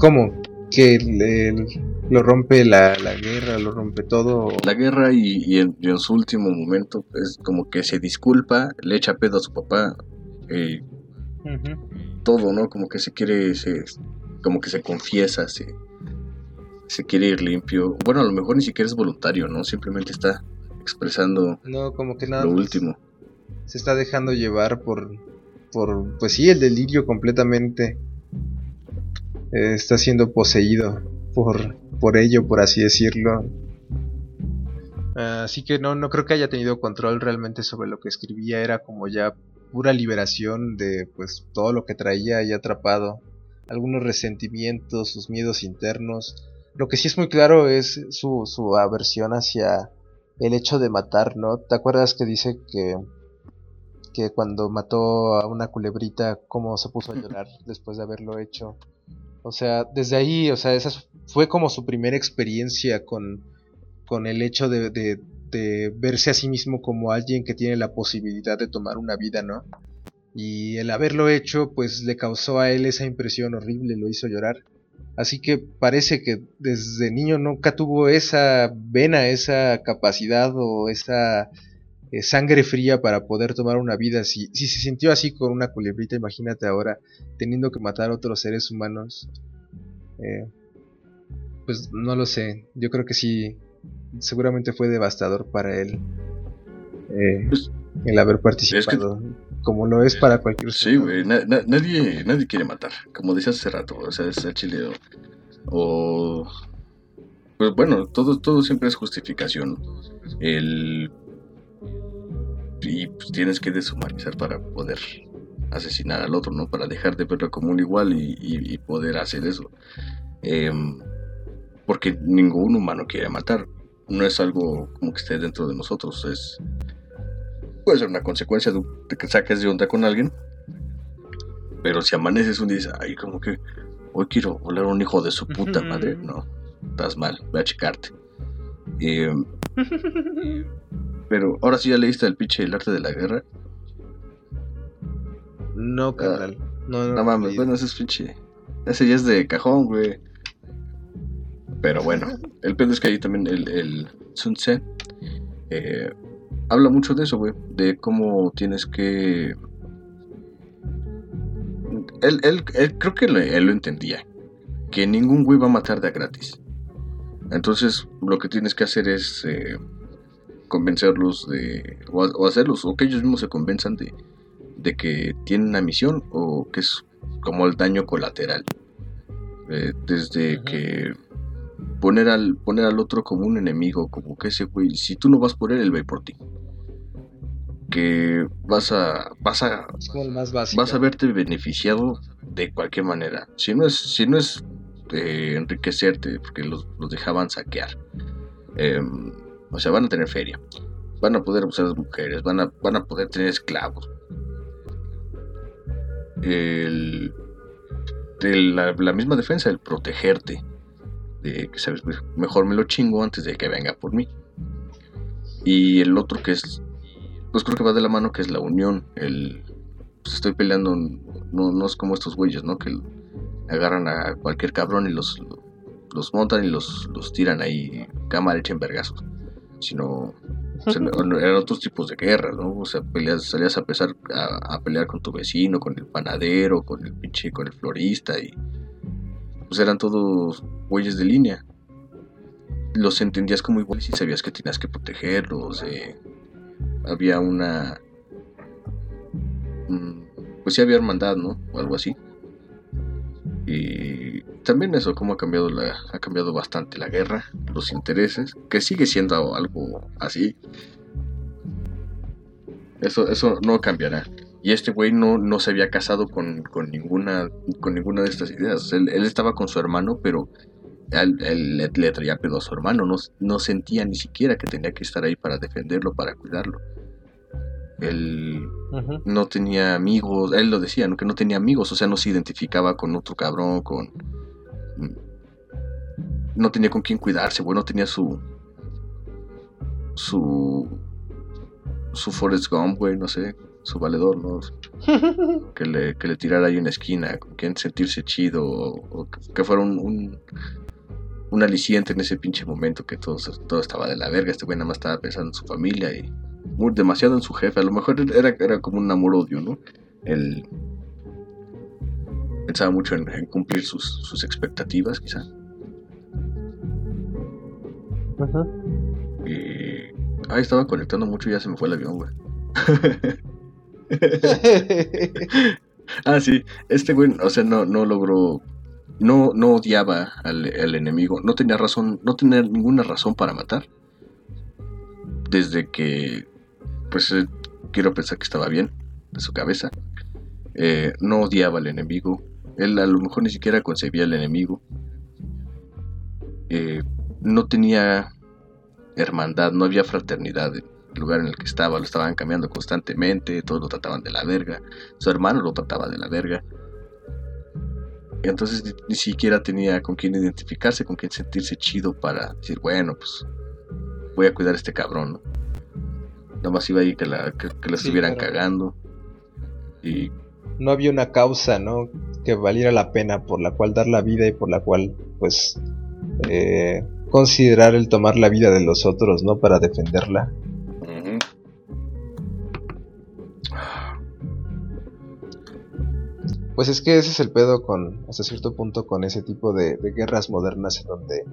¿Cómo? Que lo rompe la, guerra, lo rompe todo. La guerra y, en, su último momento es como que se disculpa, le echa pedo a su papá, eh, todo, ¿no? Como que se quiere, se, como que se confiesa, se, se quiere ir limpio. Bueno, a lo mejor ni siquiera es voluntario, ¿no? Simplemente está expresando No, como que nada lo último. se está dejando llevar por, por, pues sí, el delirio completamente. Eh, está siendo poseído por, por ello, por así decirlo. Así que no, no creo que haya tenido control realmente sobre lo que escribía. Era como ya pura liberación de pues todo lo que traía ahí atrapado. Algunos resentimientos, sus miedos internos. Lo que sí es muy claro es su, su aversión hacia el hecho de matar, ¿no? ¿Te acuerdas que dice que, que cuando mató a una culebrita, cómo se puso a llorar después de haberlo hecho? O sea, desde ahí, o sea, esa fue como su primera experiencia con, con el hecho de, de, de verse a sí mismo como alguien que tiene la posibilidad de tomar una vida, ¿no? Y el haberlo hecho, pues le causó a él esa impresión horrible, lo hizo llorar. Así que parece que desde niño nunca tuvo esa vena, esa capacidad o esa eh, sangre fría para poder tomar una vida. Si, si se sintió así con una culebrita, imagínate ahora teniendo que matar a otros seres humanos. Eh, pues no lo sé. Yo creo que sí, seguramente fue devastador para él eh, el haber participado. Como lo es para cualquier Sí, güey, na- na- nadie, nadie quiere matar, como decías hace rato, o sea, es el chile o, o- Pues bueno, todo, todo siempre es justificación. El... Y pues tienes que deshumanizar para poder asesinar al otro, ¿no? Para dejar de verlo como un igual y, y- y poder hacer eso. Em, porque ningún humano quiere matar. No es algo como que esté dentro de nosotros, es puede ser una consecuencia de, un- de que saques de onda con alguien. Pero si amaneces un día y dices, ay, como que hoy quiero volar a un hijo de su puta madre, no, estás mal, ve a checarte. Eh, pero ahora sí ya leíste el pinche El arte de la guerra. No, carnal. no, no, No mames, bueno, ese es pinche. Ese ya es de cajón, güey. Pero bueno, el pedo es que ahí también el, el Sun Tse eh, habla mucho de eso, güey. De cómo tienes que. Él, él, él- creo que lo- él lo entendía. Que ningún güey va a matar de a gratis. Entonces, lo que tienes que hacer es eh, convencerlos de. O, o hacerlos, o que ellos mismos se convenzan de, de que tienen una misión o que es como el daño colateral. Eh, desde que poner al, poner al otro como un enemigo, como que ese güey, si tú no vas por él, él va por ti. Que vas a, vas a, más vas a verte beneficiado de cualquier manera. Si no es, si no es eh, enriquecerte, porque los, los dejaban saquear. Em, o sea, van a tener feria. Van a poder usar mujeres, van a, van a poder tener esclavos. El, el- la, la misma defensa, el protegerte. De que sabes, mejor me lo chingo antes de que venga por mí. Y el otro que es, pues creo que va de la mano, que es la unión. El, pues estoy peleando, no, no es como estos güeyes, ¿no? Que agarran a cualquier cabrón y los, los montan y los, los tiran ahí, cámara echen vergazos. Sino, o sea, eran otros tipos de guerras, ¿no? O sea, peleas, salías a, pesar, a, a pelear con tu vecino, con el panadero, con el pinche, con el florista y pues eran todos güeyes de línea. Los entendías como iguales y sabías que tenías que protegerlos. eh, había una mm, pues sí había hermandad, ¿no? O algo así. Y también eso, cómo ha cambiado la, ha cambiado bastante la guerra, los intereses, que sigue siendo algo así. Eso, eso no cambiará. Y este güey no, no se había casado con, con ninguna, con ninguna de estas ideas. Él, él estaba con su hermano, pero él, él le, traía pedo a su hermano. No, no sentía ni siquiera que tenía que estar ahí para defenderlo, para cuidarlo. Él, no tenía amigos, él lo decía, ¿no? que no tenía amigos, o sea, no se identificaba con otro cabrón, con... No tenía con quién cuidarse, güey, no tenía su... Su... Su Forrest Gump, güey, no sé, su valedor, ¿no? Que le, que le tirara ahí en la esquina, con quien sentirse chido, o, o que- que fuera un, un, un aliciente en ese pinche momento que todo, todo estaba de la verga, este güey nada más estaba pensando en su familia y muy, demasiado en su jefe. A lo mejor era, era como un amor-odio, ¿no? Él pensaba mucho en, en cumplir sus, sus expectativas, quizá. Ajá. Y. Ay, estaba conectando mucho y ya se me fue el avión, güey. ah, sí. Este güey, o sea, no, no logró. No, no odiaba al, al enemigo. No tenía razón. No tenía ninguna razón para matar. Desde que. Pues eh, quiero pensar que estaba bien. De su cabeza. Eh, no odiaba al enemigo. Él a lo mejor ni siquiera concebía al enemigo. Eh, no tenía hermandad, no había fraternidad en el lugar en el que estaba, lo estaban cambiando constantemente, todos lo trataban de la verga, su hermano lo trataba de la verga. Entonces ni, ni siquiera tenía con quién identificarse, con quién sentirse chido para decir, bueno, pues voy a cuidar a este cabrón, ¿no? Nada más iba ahí que la, que, que la Sí, estuvieran claro. cagando. Y no había una causa, ¿no? Que valiera la pena por la cual dar la vida y por la cual, pues, eh, considerar el tomar la vida de los otros, ¿no? Para defenderla. Pues es que ese es el pedo con, hasta cierto punto, con ese tipo de, de guerras modernas en donde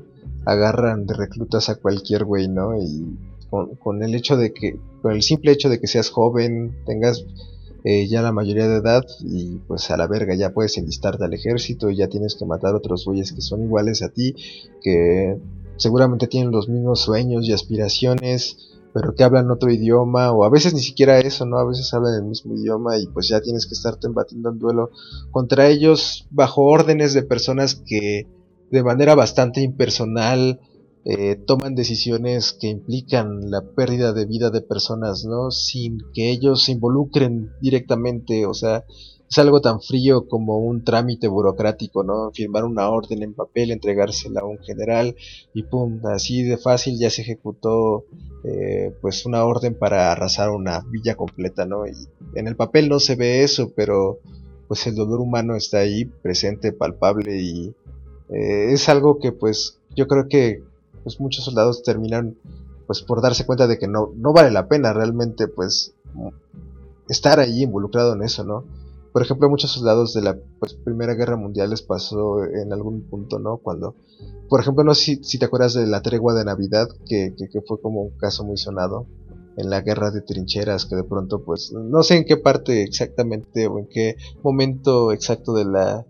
agarran de reclutas a cualquier güey, ¿no? Y con, el hecho de que, con el simple hecho de que seas joven, tengas eh, ya la mayoría de edad y pues a la verga ya puedes enlistarte al ejército y ya tienes que matar otros güeyes que son iguales a ti, que seguramente tienen los mismos sueños y aspiraciones, pero que hablan otro idioma, o a veces ni siquiera eso, ¿no? A veces hablan el mismo idioma y pues ya tienes que estarte embatiendo en duelo contra ellos bajo órdenes de personas que de manera bastante impersonal eh, toman decisiones que implican la pérdida de vida de personas, ¿no? Sin que ellos se involucren directamente, o sea, es algo tan frío como un trámite burocrático, ¿no? Firmar una orden en papel, entregársela a un general y pum, así de fácil ya se ejecutó eh, pues una orden para arrasar una villa completa, ¿no? Y en el papel no se ve eso, pero pues el dolor humano está ahí presente, palpable y eh, es algo que pues yo creo que pues muchos soldados terminan pues por darse cuenta de que no, no vale la pena realmente pues estar ahí involucrado en eso, ¿no? Por ejemplo, muchos soldados de la pues, Primera Guerra Mundial les pasó en algún punto, ¿no? Cuando, por ejemplo, no sé si, si te acuerdas de la tregua de Navidad, que, que, que fue como un caso muy sonado en la guerra de trincheras, que de pronto, pues, no sé en qué parte exactamente o en qué momento exacto de la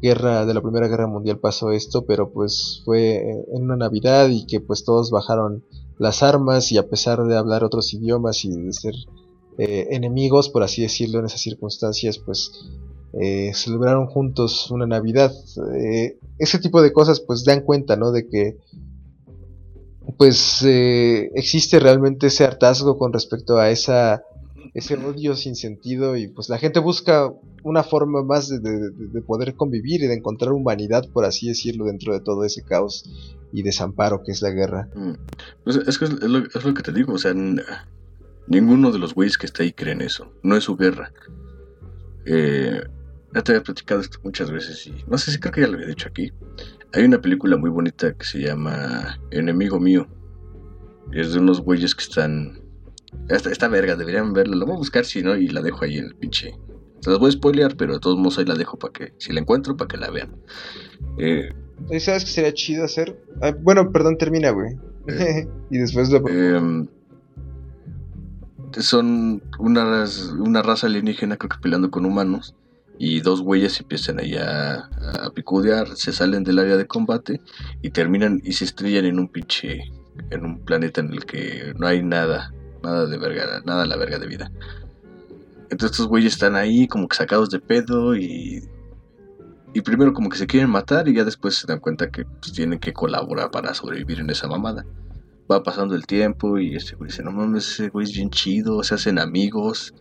guerra, de la Primera Guerra Mundial pasó esto, pero pues fue en una Navidad y que pues todos bajaron las armas y a pesar de hablar otros idiomas y de ser eh, enemigos, por así decirlo, en esas circunstancias, pues eh, celebraron juntos una Navidad. Eh, ese tipo de cosas pues dan cuenta, ¿no? De que pues existe realmente ese hartazgo con respecto a esa ese odio sin sentido y pues la gente busca una forma más de, de- de- de poder convivir y de encontrar humanidad, por así decirlo, dentro de todo ese caos y desamparo que es la guerra. Mm. Pues es lo, es lo que te digo, o sea, ninguno de los güeyes que está ahí creen eso, no es su guerra. Eh, ya te había platicado esto muchas veces y no sé si creo que ya lo había dicho aquí. Hay una película muy bonita que se llama Enemigo Mío. Y es de unos güeyes que están... Esta, esta verga, deberían verla. La voy a buscar si no y la dejo ahí en el pinche... Se las voy a spoilear, pero de todos modos ahí la dejo para que... Si la encuentro, para que la vean. Eh, ¿Y ¿Sabes qué sería chido hacer? Ah, bueno, perdón, termina, güey. y después lo... Eh, son una, una raza alienígena, creo que peleando con humanos. Y dos güeyes empiezan ahí a, picudear, se salen del área de combate y terminan y se estrellan en un pinche. en un planeta en el que no hay nada, nada de verga, nada la verga de vida. Entonces estos güeyes están ahí como que sacados de pedo y. Y primero como que se quieren matar y ya después se dan cuenta que pues, tienen que colaborar para sobrevivir en esa mamada va pasando el tiempo y este güey dice, no mames, ese güey es bien chido, se hacen amigos.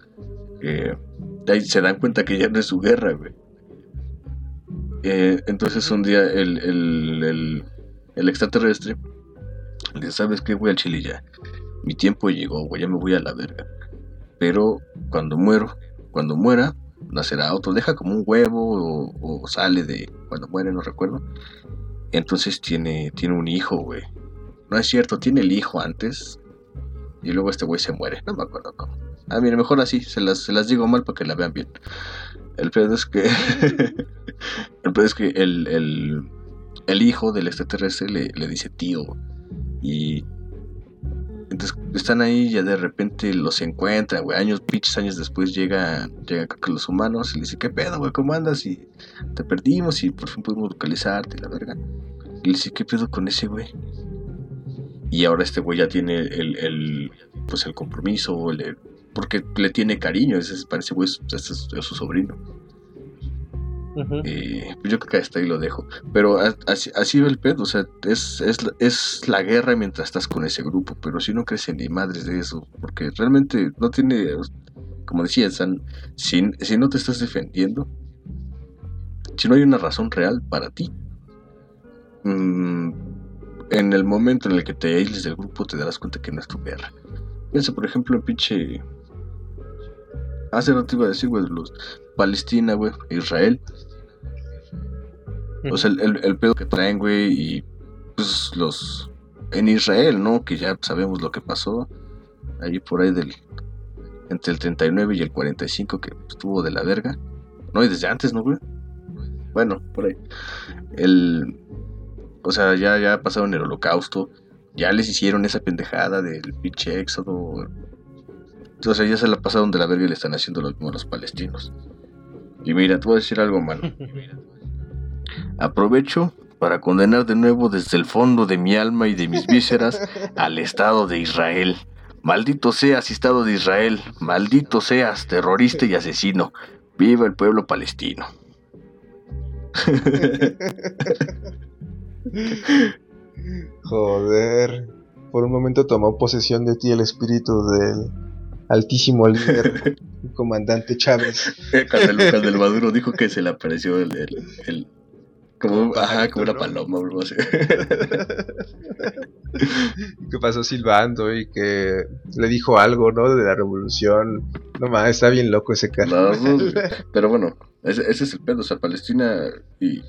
se dan cuenta que ya no es su guerra, güey. Eh, entonces un día el, el, el, el extraterrestre le dice, ¿sabes qué, güey? Al chile ya. Mi tiempo llegó, güey, ya me voy a la verga. Pero cuando muero, cuando muera, nacerá otro. Deja como un huevo o, o sale de... Cuando muere, no recuerdo. Entonces tiene, tiene un hijo, güey. No es cierto, tiene el hijo antes. Y luego este güey se muere. No me acuerdo cómo. Ah, mire, mejor así, se las, se las digo mal para que la vean bien. El pedo es que. el pedo es que el, el, hijo del extraterrestre le, dice tío. Y. Entonces están ahí y ya de repente los encuentran, güey. Años, pinches años después creo que los humanos y le dice, ¿qué pedo, güey? ¿Cómo andas? Y te perdimos y por fin pudimos localizarte, la verga. Y le dice, ¿qué pedo con ese güey? Y ahora este güey ya tiene el, el pues el compromiso, el, porque le tiene cariño, ese parece güey, es, es, es su sobrino. Eh, pues yo creo que hasta ahí lo dejo. Pero así, así el pedo, o sea, es, es, la- es la guerra mientras estás con ese grupo, pero si no crecen ni madres de eso, porque realmente no tiene, como decía, San, si, si no te estás defendiendo, si no hay una razón real para ti, mm, en el momento en el que te aísles del grupo te darás cuenta que no es tu guerra. Piensa, por ejemplo, en pinche... Hace rato iba a decir, güey, los Palestina, güey, Israel. O sea, el, el- el pedo que traen, güey, y pues los... En Israel, ¿no? Que ya sabemos lo que pasó. Ahí por ahí del... Entre el 39 y el 45 que estuvo de la verga. No, y desde antes, ¿no, güey? Bueno, por ahí. El... O sea, ya, ya pasaron el holocausto. Ya les hicieron esa pendejada del pinche éxodo. Sea, ya se la pasaron de la verga y le están haciendo lo mismo a los palestinos. Y mira, te voy a decir algo, mano. Aprovecho para condenar de nuevo desde el fondo de mi alma y de mis vísceras al Estado de Israel. Maldito seas, Estado de Israel. Maldito seas, terrorista y asesino. Viva el pueblo palestino. Joder. Por un momento tomó posesión de ti el espíritu del altísimo líder, el comandante Chávez. Cuando el, cuando el Maduro dijo que se le apareció el... el, el- como, ajá, como una paloma, bro, así. que pasó silbando y que le dijo algo, ¿no? De la revolución. No mames, está bien loco ese. No, no, pero bueno, ese, ese es el pedo, o sea, Palestina y...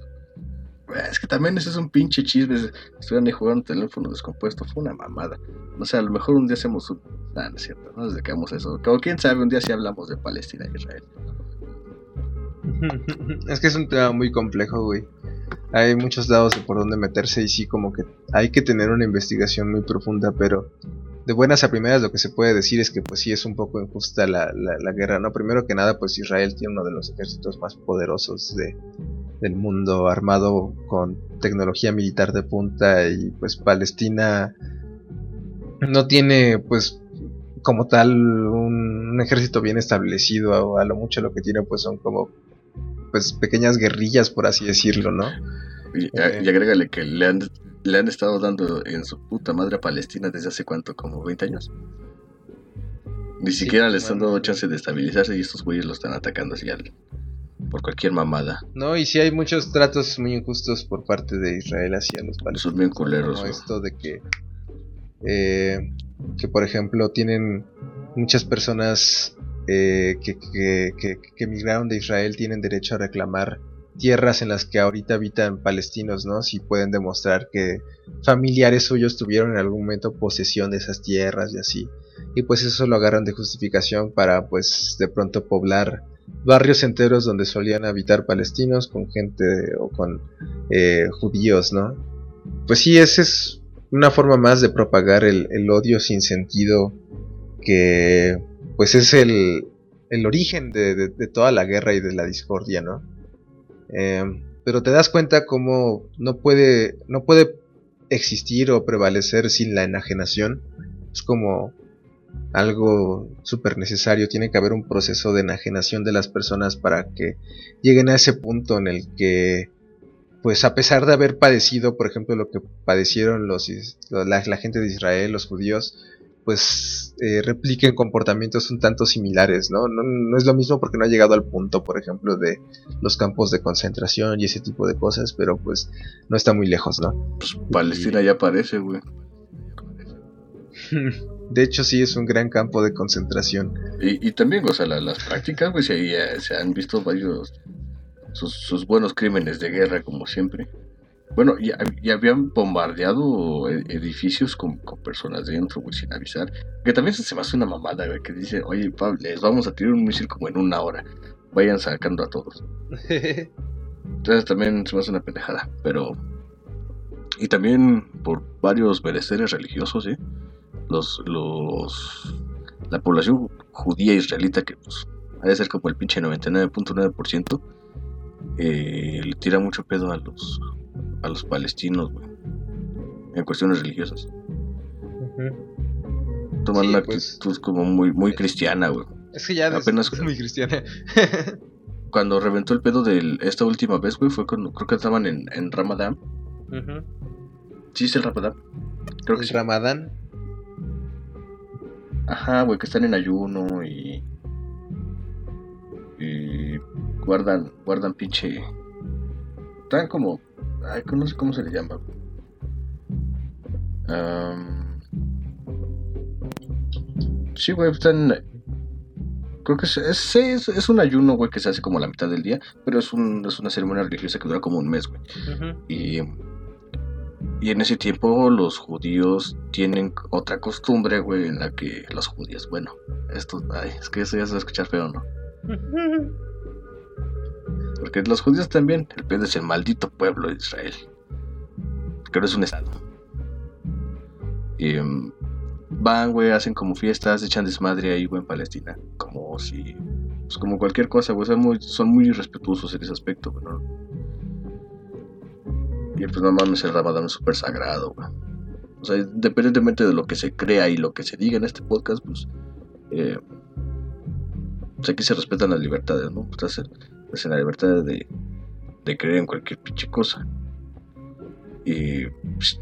Es que también ese es un pinche chisme, estuvieran ahí jugando teléfono descompuesto, fue una mamada. O sea, a lo mejor un día hacemos un... Ah, no es cierto, no nos dedicamos a eso. Como quién sabe, un día sí hablamos de Palestina y Israel. es que es un tema muy complejo, güey. Hay muchos lados de por dónde meterse y sí, como que hay que tener una investigación muy profunda, pero de buenas a primeras lo que se puede decir es que pues sí es un poco injusta la, la, la guerra, ¿no? Primero que nada, pues Israel tiene uno de los ejércitos más poderosos de, del mundo, armado con tecnología militar de punta y pues Palestina no tiene pues como tal un, un ejército bien establecido, o a lo mucho lo que tiene pues son como pues pequeñas guerrillas por así decirlo, ¿no? Y, Ok. y agrégale que le han, le han estado dando en su puta madre a Palestina desde hace cuánto, como 20 años. Ni Sí, siquiera les han bueno. dado chance de estabilizarse y estos güeyes lo están atacando así al- por cualquier mamada. No, y sí hay muchos tratos muy injustos por parte de Israel hacia los palestinos. Son bien ¿no? culeros, Como ¿no? esto de que, eh, que por ejemplo tienen muchas personas eh, que, que, que, que emigraron de Israel tienen derecho a reclamar tierras en las que ahorita habitan palestinos, ¿no? Si pueden demostrar que familiares suyos tuvieron en algún momento posesión de esas tierras y así. Y pues eso lo agarran de justificación para pues de pronto poblar barrios enteros donde solían habitar palestinos con gente o con eh, judíos, ¿no? Pues sí, esa es una forma más de propagar el, odio sin sentido que pues es el, el origen de toda la guerra y de la discordia, ¿no? Eh, pero te das cuenta cómo no puede, no puede existir o prevalecer sin la enajenación. Es como algo súper necesario. Tiene que haber un proceso de enajenación de las personas para que lleguen a ese punto en el que, pues a pesar de haber padecido, por ejemplo, lo que padecieron los, la gente de Israel, los judíos, pues eh, repliquen comportamientos un tanto similares, ¿no? ¿no? No es lo mismo porque no ha llegado al punto, por ejemplo, de los campos de concentración y ese tipo de cosas, pero pues no está muy lejos, ¿no? Pues Palestina ya aparece, güey. De hecho, sí es un gran campo de concentración. Y, y también, o sea, la- las prácticas, pues ahí eh, se han visto varios sus, sus buenos crímenes de guerra, como siempre. Bueno, y, y habían bombardeado edificios con, con personas dentro, güey, sin avisar. Que también se me hace una mamada, güey, que dice, oye, Pablo, les vamos a tirar un misil como en una hora. Vayan sacando a todos. Entonces también se me hace una pendejada, pero... Y también por varios mereceres religiosos, ¿sí? Los, los... La población judía israelita, que pues ha de ser como el pinche 99.9%, eh, le tira mucho pedo a los, a los palestinos, güey. En cuestiones religiosas. Ujú. Toman Sí, una pues. actitud como muy, muy cristiana, güey. Es que ya Apenas- es muy cristiana. Cuando reventó el pedo de esta última vez, güey, fue cuando creo que estaban en, en Ramadán. Ujú. ¿Sí es el Ramadán? Creo que El sí. Ramadán. Ajá, güey, que están en ayuno y. Y. Guardan, guardan pinche. Están como. Ay, no sé cómo se le llama. Am, sí, güey, están. Creo que es, es, es, es un ayuno, güey, que se hace como a la mitad del día, pero es, un, es una ceremonia religiosa que dura como un mes, güey. Y, y en ese tiempo los judíos tienen otra costumbre, güey, en la que los judíos, bueno, esto, ay, es que eso ya se va a escuchar feo, ¿no? Porque los judíos también, el pedo es el maldito pueblo de Israel. Que no es un estado. Y em, van, güey, hacen como fiestas, echan desmadre ahí, güey, en Palestina. Como si, pues como cualquier cosa, güey, son muy, son muy irrespetuosos en ese aspecto, güey, ¿no? Y pues no mames, el Ramadán es súper sagrado, güey. O sea, independientemente de lo que se crea y lo que se diga en este podcast, pues, eh, pues aquí se respetan las libertades, ¿no? Estás en la libertad de, de creer en cualquier pinche cosa. Y, pues,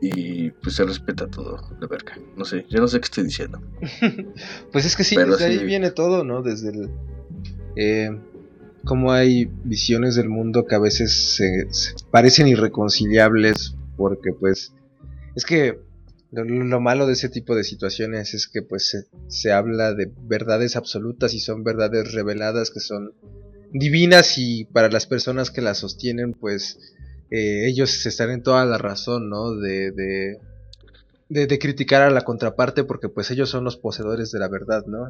y pues se respeta todo, de verga. No sé, ya no sé qué estoy diciendo. Pues es que sí, Pero desde ahí viene todo, ¿no? Desde el... Eh, cómo hay visiones del mundo que a veces se, parecen irreconciliables porque pues es que lo, lo malo de ese tipo de situaciones es que pues se, se habla de verdades absolutas y son verdades reveladas que son divinas y para las personas que las sostienen pues eh, ellos están en toda la razón, ¿no? De, de, de, de criticar a la contraparte porque pues ellos son los poseedores de la verdad, ¿no?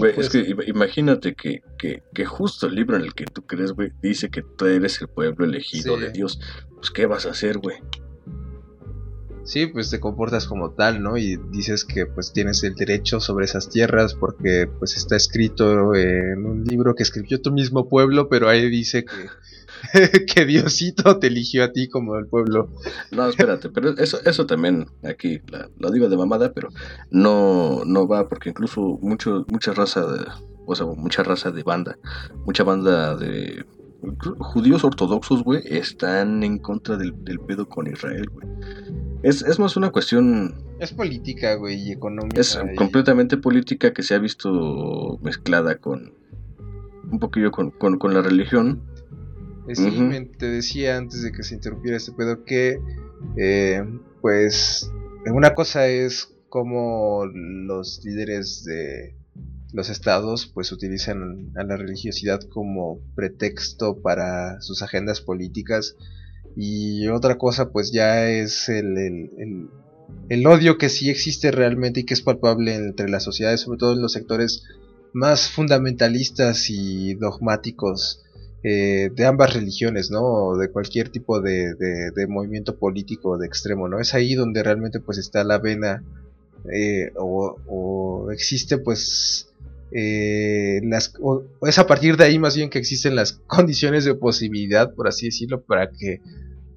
Güey, Pues- es que ima- imagínate que, que, que justo el libro en el que tú crees, güey, dice que tú eres el pueblo elegido Sí. de Dios. Pues, ¿qué vas a hacer, güey? Sí, pues te comportas como tal, ¿no? Y dices que pues tienes el derecho sobre esas tierras porque pues está escrito en un libro que escribió tu mismo pueblo, pero ahí dice que, que Diosito te eligió a ti como el pueblo. No, espérate, pero eso, eso también aquí la- lo digo de mamada, pero no, no va porque incluso mucho, mucha raza de, o sea, mucha raza de banda, mucha banda de judíos ortodoxos, güey, están en contra del, del pedo con Israel, güey. Es, es más una cuestión, Es política, güey, y económica. es y- completamente política que se ha visto mezclada con un poquillo con, con, con la religión. Sí, te decía antes de que se interrumpiera este pedo que, eh, pues, una cosa es cómo los líderes de los estados, pues, utilizan a la religiosidad como pretexto para sus agendas políticas. Y otra cosa, pues, ya es el, el, el- el odio que sí existe realmente y que es palpable entre las sociedades, sobre todo en los sectores más fundamentalistas y dogmáticos eh, de ambas religiones, ¿no? O de cualquier tipo de, movimiento político de extremo, ¿no? Es ahí donde realmente pues está la vena eh, o, existe pues eh, las o, es a partir de ahí más bien que existen las condiciones de posibilidad, por así decirlo, para que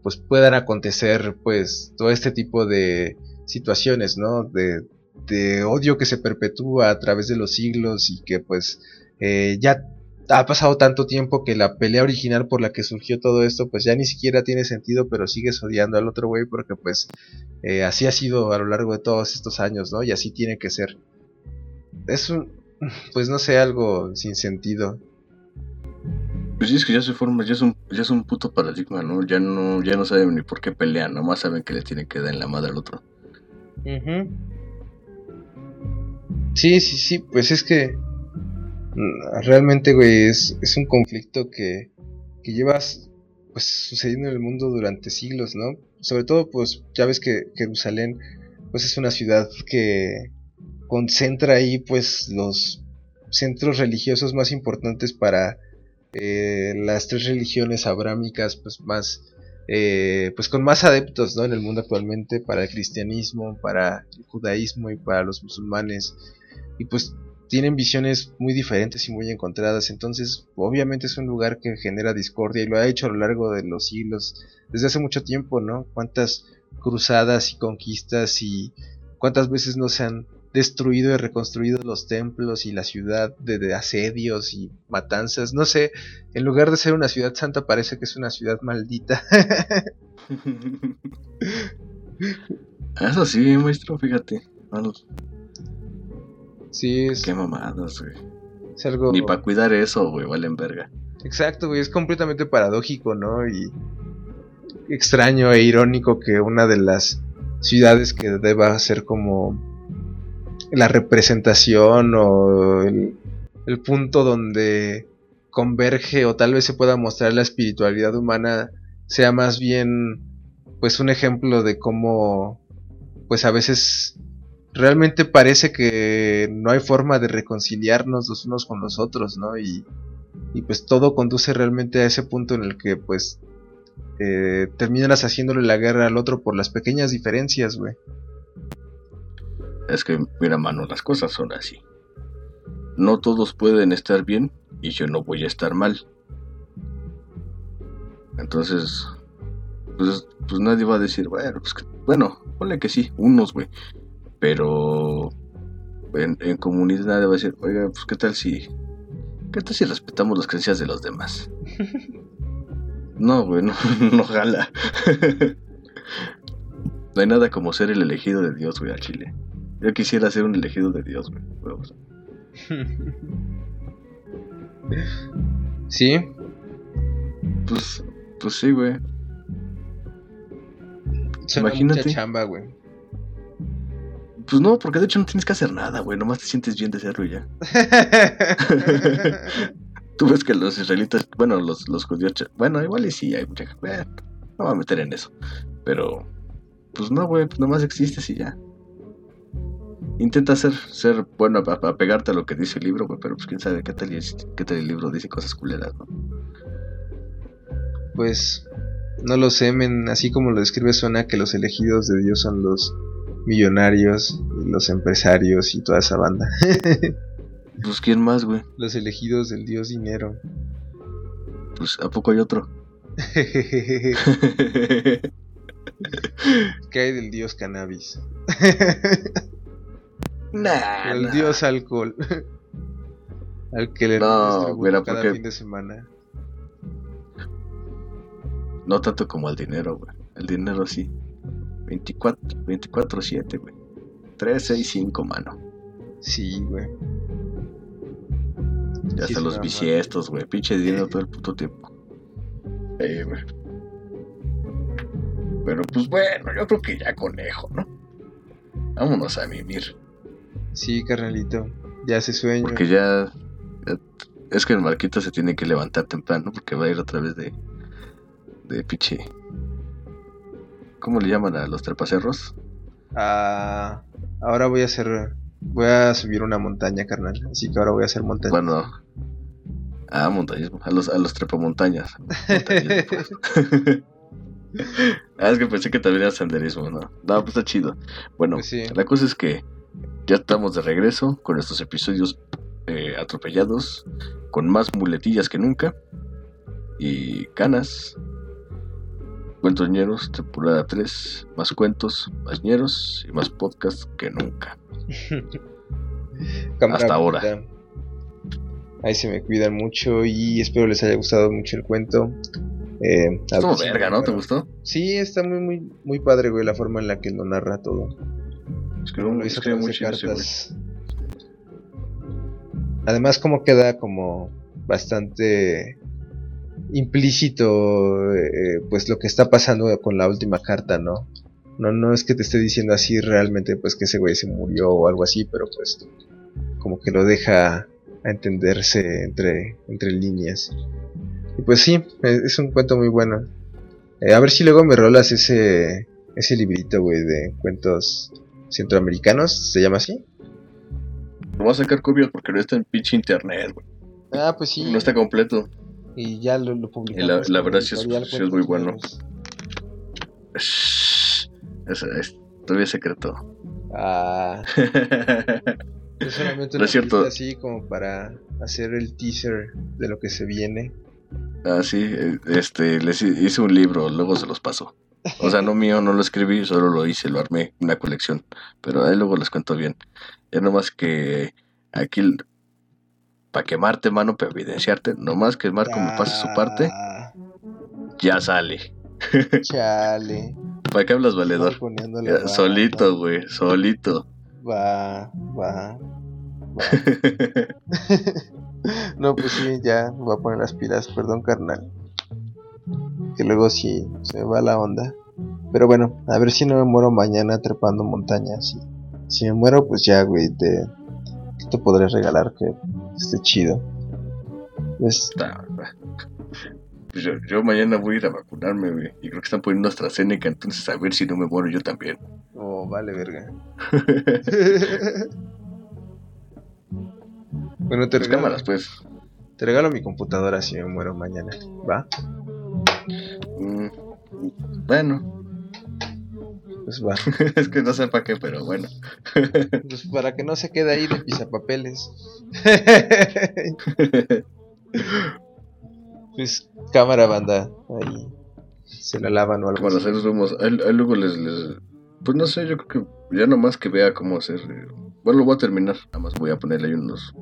pues puedan acontecer pues todo este tipo de situaciones, ¿no? De, de odio que se perpetúa a través de los siglos y que pues eh, ya ha pasado tanto tiempo que la pelea original por la que surgió todo esto pues ya ni siquiera tiene sentido pero sigues odiando al otro güey porque pues eh, así ha sido a lo largo de todos estos años no y así tiene que ser es un pues no sé algo sin sentido Pues sí, es que ya se forma, ya es un, ya es un puto paradigma, ¿no? Ya no, ya no saben ni por qué pelean, nomás saben que le tienen que dar en la madre al otro. Ujú. Sí, sí, sí, pues es que realmente, güey, es, es un conflicto que, que llevas pues sucediendo en el mundo durante siglos, ¿no? Sobre todo, pues ya ves que Jerusalén, pues es una ciudad que concentra ahí, pues los centros religiosos más importantes para eh, las tres religiones abrámicas, pues más, eh, pues con más adeptos, ¿no? En el mundo actualmente, para el cristianismo, para el judaísmo y para los musulmanes. Y pues tienen visiones muy diferentes y muy encontradas. Entonces, obviamente es un lugar que genera discordia y lo ha hecho a lo largo de los siglos, desde hace mucho tiempo, ¿no? Cuántas cruzadas y conquistas y cuántas veces no se han destruido y reconstruido los templos y la ciudad de, asedios y matanzas. No sé, en lugar de ser una ciudad santa parece que es una ciudad maldita. Eso sí, maestro, fíjate. Sí, es... Qué mamadas, güey. Es algo... Ni para cuidar eso, güey, valen verga. Exacto, güey, es completamente paradójico, ¿no? Y extraño e irónico que una de las ciudades que deba ser como la representación o el, el punto donde converge o tal vez se pueda mostrar la espiritualidad humana sea más bien pues un ejemplo de cómo pues a veces realmente parece que no hay forma de reconciliarnos los unos con los otros, ¿no? Y, y pues todo conduce realmente a ese punto en el que pues eh, terminas haciéndole la guerra al otro por las pequeñas diferencias, güey. Es que, mira, mano, las cosas son así. No todos pueden estar bien y yo no voy a estar mal. Entonces, pues, pues nadie va a decir, bueno, pues bueno, ponle que sí, unos, güey. Pero en, en, comunidad nadie va a decir, oiga, pues qué tal si, qué tal si respetamos las creencias de los demás. no, güey, no, no jala. no hay nada como ser el elegido de Dios, güey, a Chile. Yo quisiera ser un elegido de Dios, güey. ¿Sí? Pues, pues sí, güey. Imagínate. Mucha chamba, güey. Pues no, porque de hecho no tienes que hacer nada, güey. Nomás te sientes bien de serlo y ya. Tú ves que los israelitas, bueno, los, los judíos, bueno, igual y sí hay mucha gente. no voy a meter en eso. Pero, pues no, güey, pues nomás existes y ya intenta ser, ser bueno, a, pegarte a lo que dice el libro, pero pues quién sabe qué tal, qué tal el libro dice cosas culeras, ¿no? Pues no lo sé, men, así como lo describe suena que los elegidos de Dios son los millonarios, los empresarios y toda esa banda. pues quién más, güey. Los elegidos del Dios dinero. Pues a poco hay otro. ¿Qué hay del Dios cannabis? el dios alcohol. Al que le no, mira, cada fin de semana. No tanto como el dinero, güey. El dinero sí. 24, 24, 7, güey. 3, 6, 5, mano. Sí, güey. Ya hasta los bisiestos, güey. Pinche dinero todo el puto tiempo. Eh, güey. Pero pues bueno, yo creo que ya conejo, ¿no? Vámonos a mimir. Sí, carnalito. Ya hace sueño. Porque ya, Es que el Marquito se tiene que levantar temprano porque va a ir otra vez de. De piche. ¿Cómo le llaman a los trepacerros? Ah, ahora voy a hacer. Voy a subir una montaña, carnal. Así que ahora voy a hacer montaña. Bueno. Ah, montañismo. A los, a los trepamontañas. ah, es que pensé que también era senderismo, ¿no? No, pues está chido. Bueno, pues la cosa es que ya estamos de regreso con estos episodios eh, atropellados, con más muletillas que nunca y canas. Cuentos ñeros, temporada 3, más cuentos, más ñeros y más podcasts que nunca. Hasta ahora. Ahí se me cuidan mucho y espero les haya gustado mucho el cuento. Eh, verga, ¿no? ¿Te gustó? Sí, está muy, muy, muy padre, güey, la forma en la que lo narra todo. Además como queda como bastante implícito eh, pues lo que está pasando con la última carta, ¿no? No, no es que te esté diciendo así realmente pues que ese güey se murió o algo así, pero pues como que lo deja a entenderse entre, entre líneas. Y pues sí, es es un cuento muy bueno. Eh, a ver si luego me rolas ese, ese librito, güey, de cuentos centroamericanos, ¿se llama así? Lo voy a sacar copias porque no está en pinche internet, güey. Ah, pues sí. No está completo. Y ya lo, lo publicamos. La- verdad sí es- sí es muy bueno. Es, es todavía secreto. Ah, es solamente No una es cierto. así como para hacer el teaser de lo que se viene. ah, sí, eh, este, les hi- hice un libro, luego se los paso. O sea, no mío, no lo escribí, solo lo hice, lo armé, una colección. Pero ahí luego les cuento bien. Ya nomás que aquí, para quemarte, mano, para evidenciarte, nomás que Marco me pase su parte, ya sale. Chale. ¿Para qué hablas, valedor? Ya, solito, güey, solito. Va, va, va. No, pues sí, ya voy a poner las pilas, perdón, carnal. Que luego sí se me va la onda. Pero bueno, a ver si no me muero mañana trepando montañas. Y si me muero, pues ya, güey, te, te podré regalar que esté chido. Pues, Pues yo, yo mañana voy a ir a vacunarme, güey. Y creo que están poniendo AstraZeneca, entonces a ver si no me muero yo también. oh, vale, verga. bueno, te Pues regalo, cámaras, pues. te regalo mi computadora si me muero mañana. ¿Va? Mm, bueno, Pues va. es que no sé para qué, pero bueno. Pues para que no se quede ahí de pisapapeles. pues cámara banda. Ahí se la lavan o algo Bueno, así. hacer rumos. Ahí, ahí luego les, les- Pues no sé, yo creo que ya nomás que vea cómo hacer. eh, Bueno, lo voy a terminar. Nada más voy a ponerle ahí unos,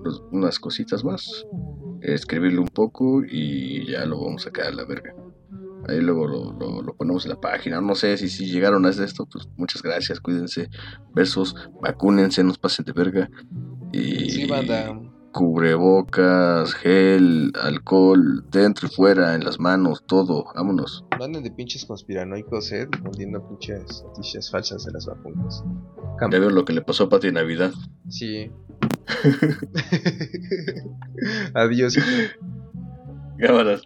unos- unas cositas más. Escribirle un poco y ya lo vamos a sacar a la verga. Ahí luego lo, lo- lo ponemos en la página. No sé si, si llegaron a esto, pues muchas gracias. Cuídense. Besos. Vacúnense, nos pasen de verga. Y Sí, banda. cubrebocas, gel, alcohol, dentro y fuera, en las manos, todo. Vámonos. No anden de pinches conspiranoicos, eh. Difundiendo pinches noticias falsas de las vacunas. Ya veo lo que le pasó a Pati Navidad. Sí. Adiós. Cámaras.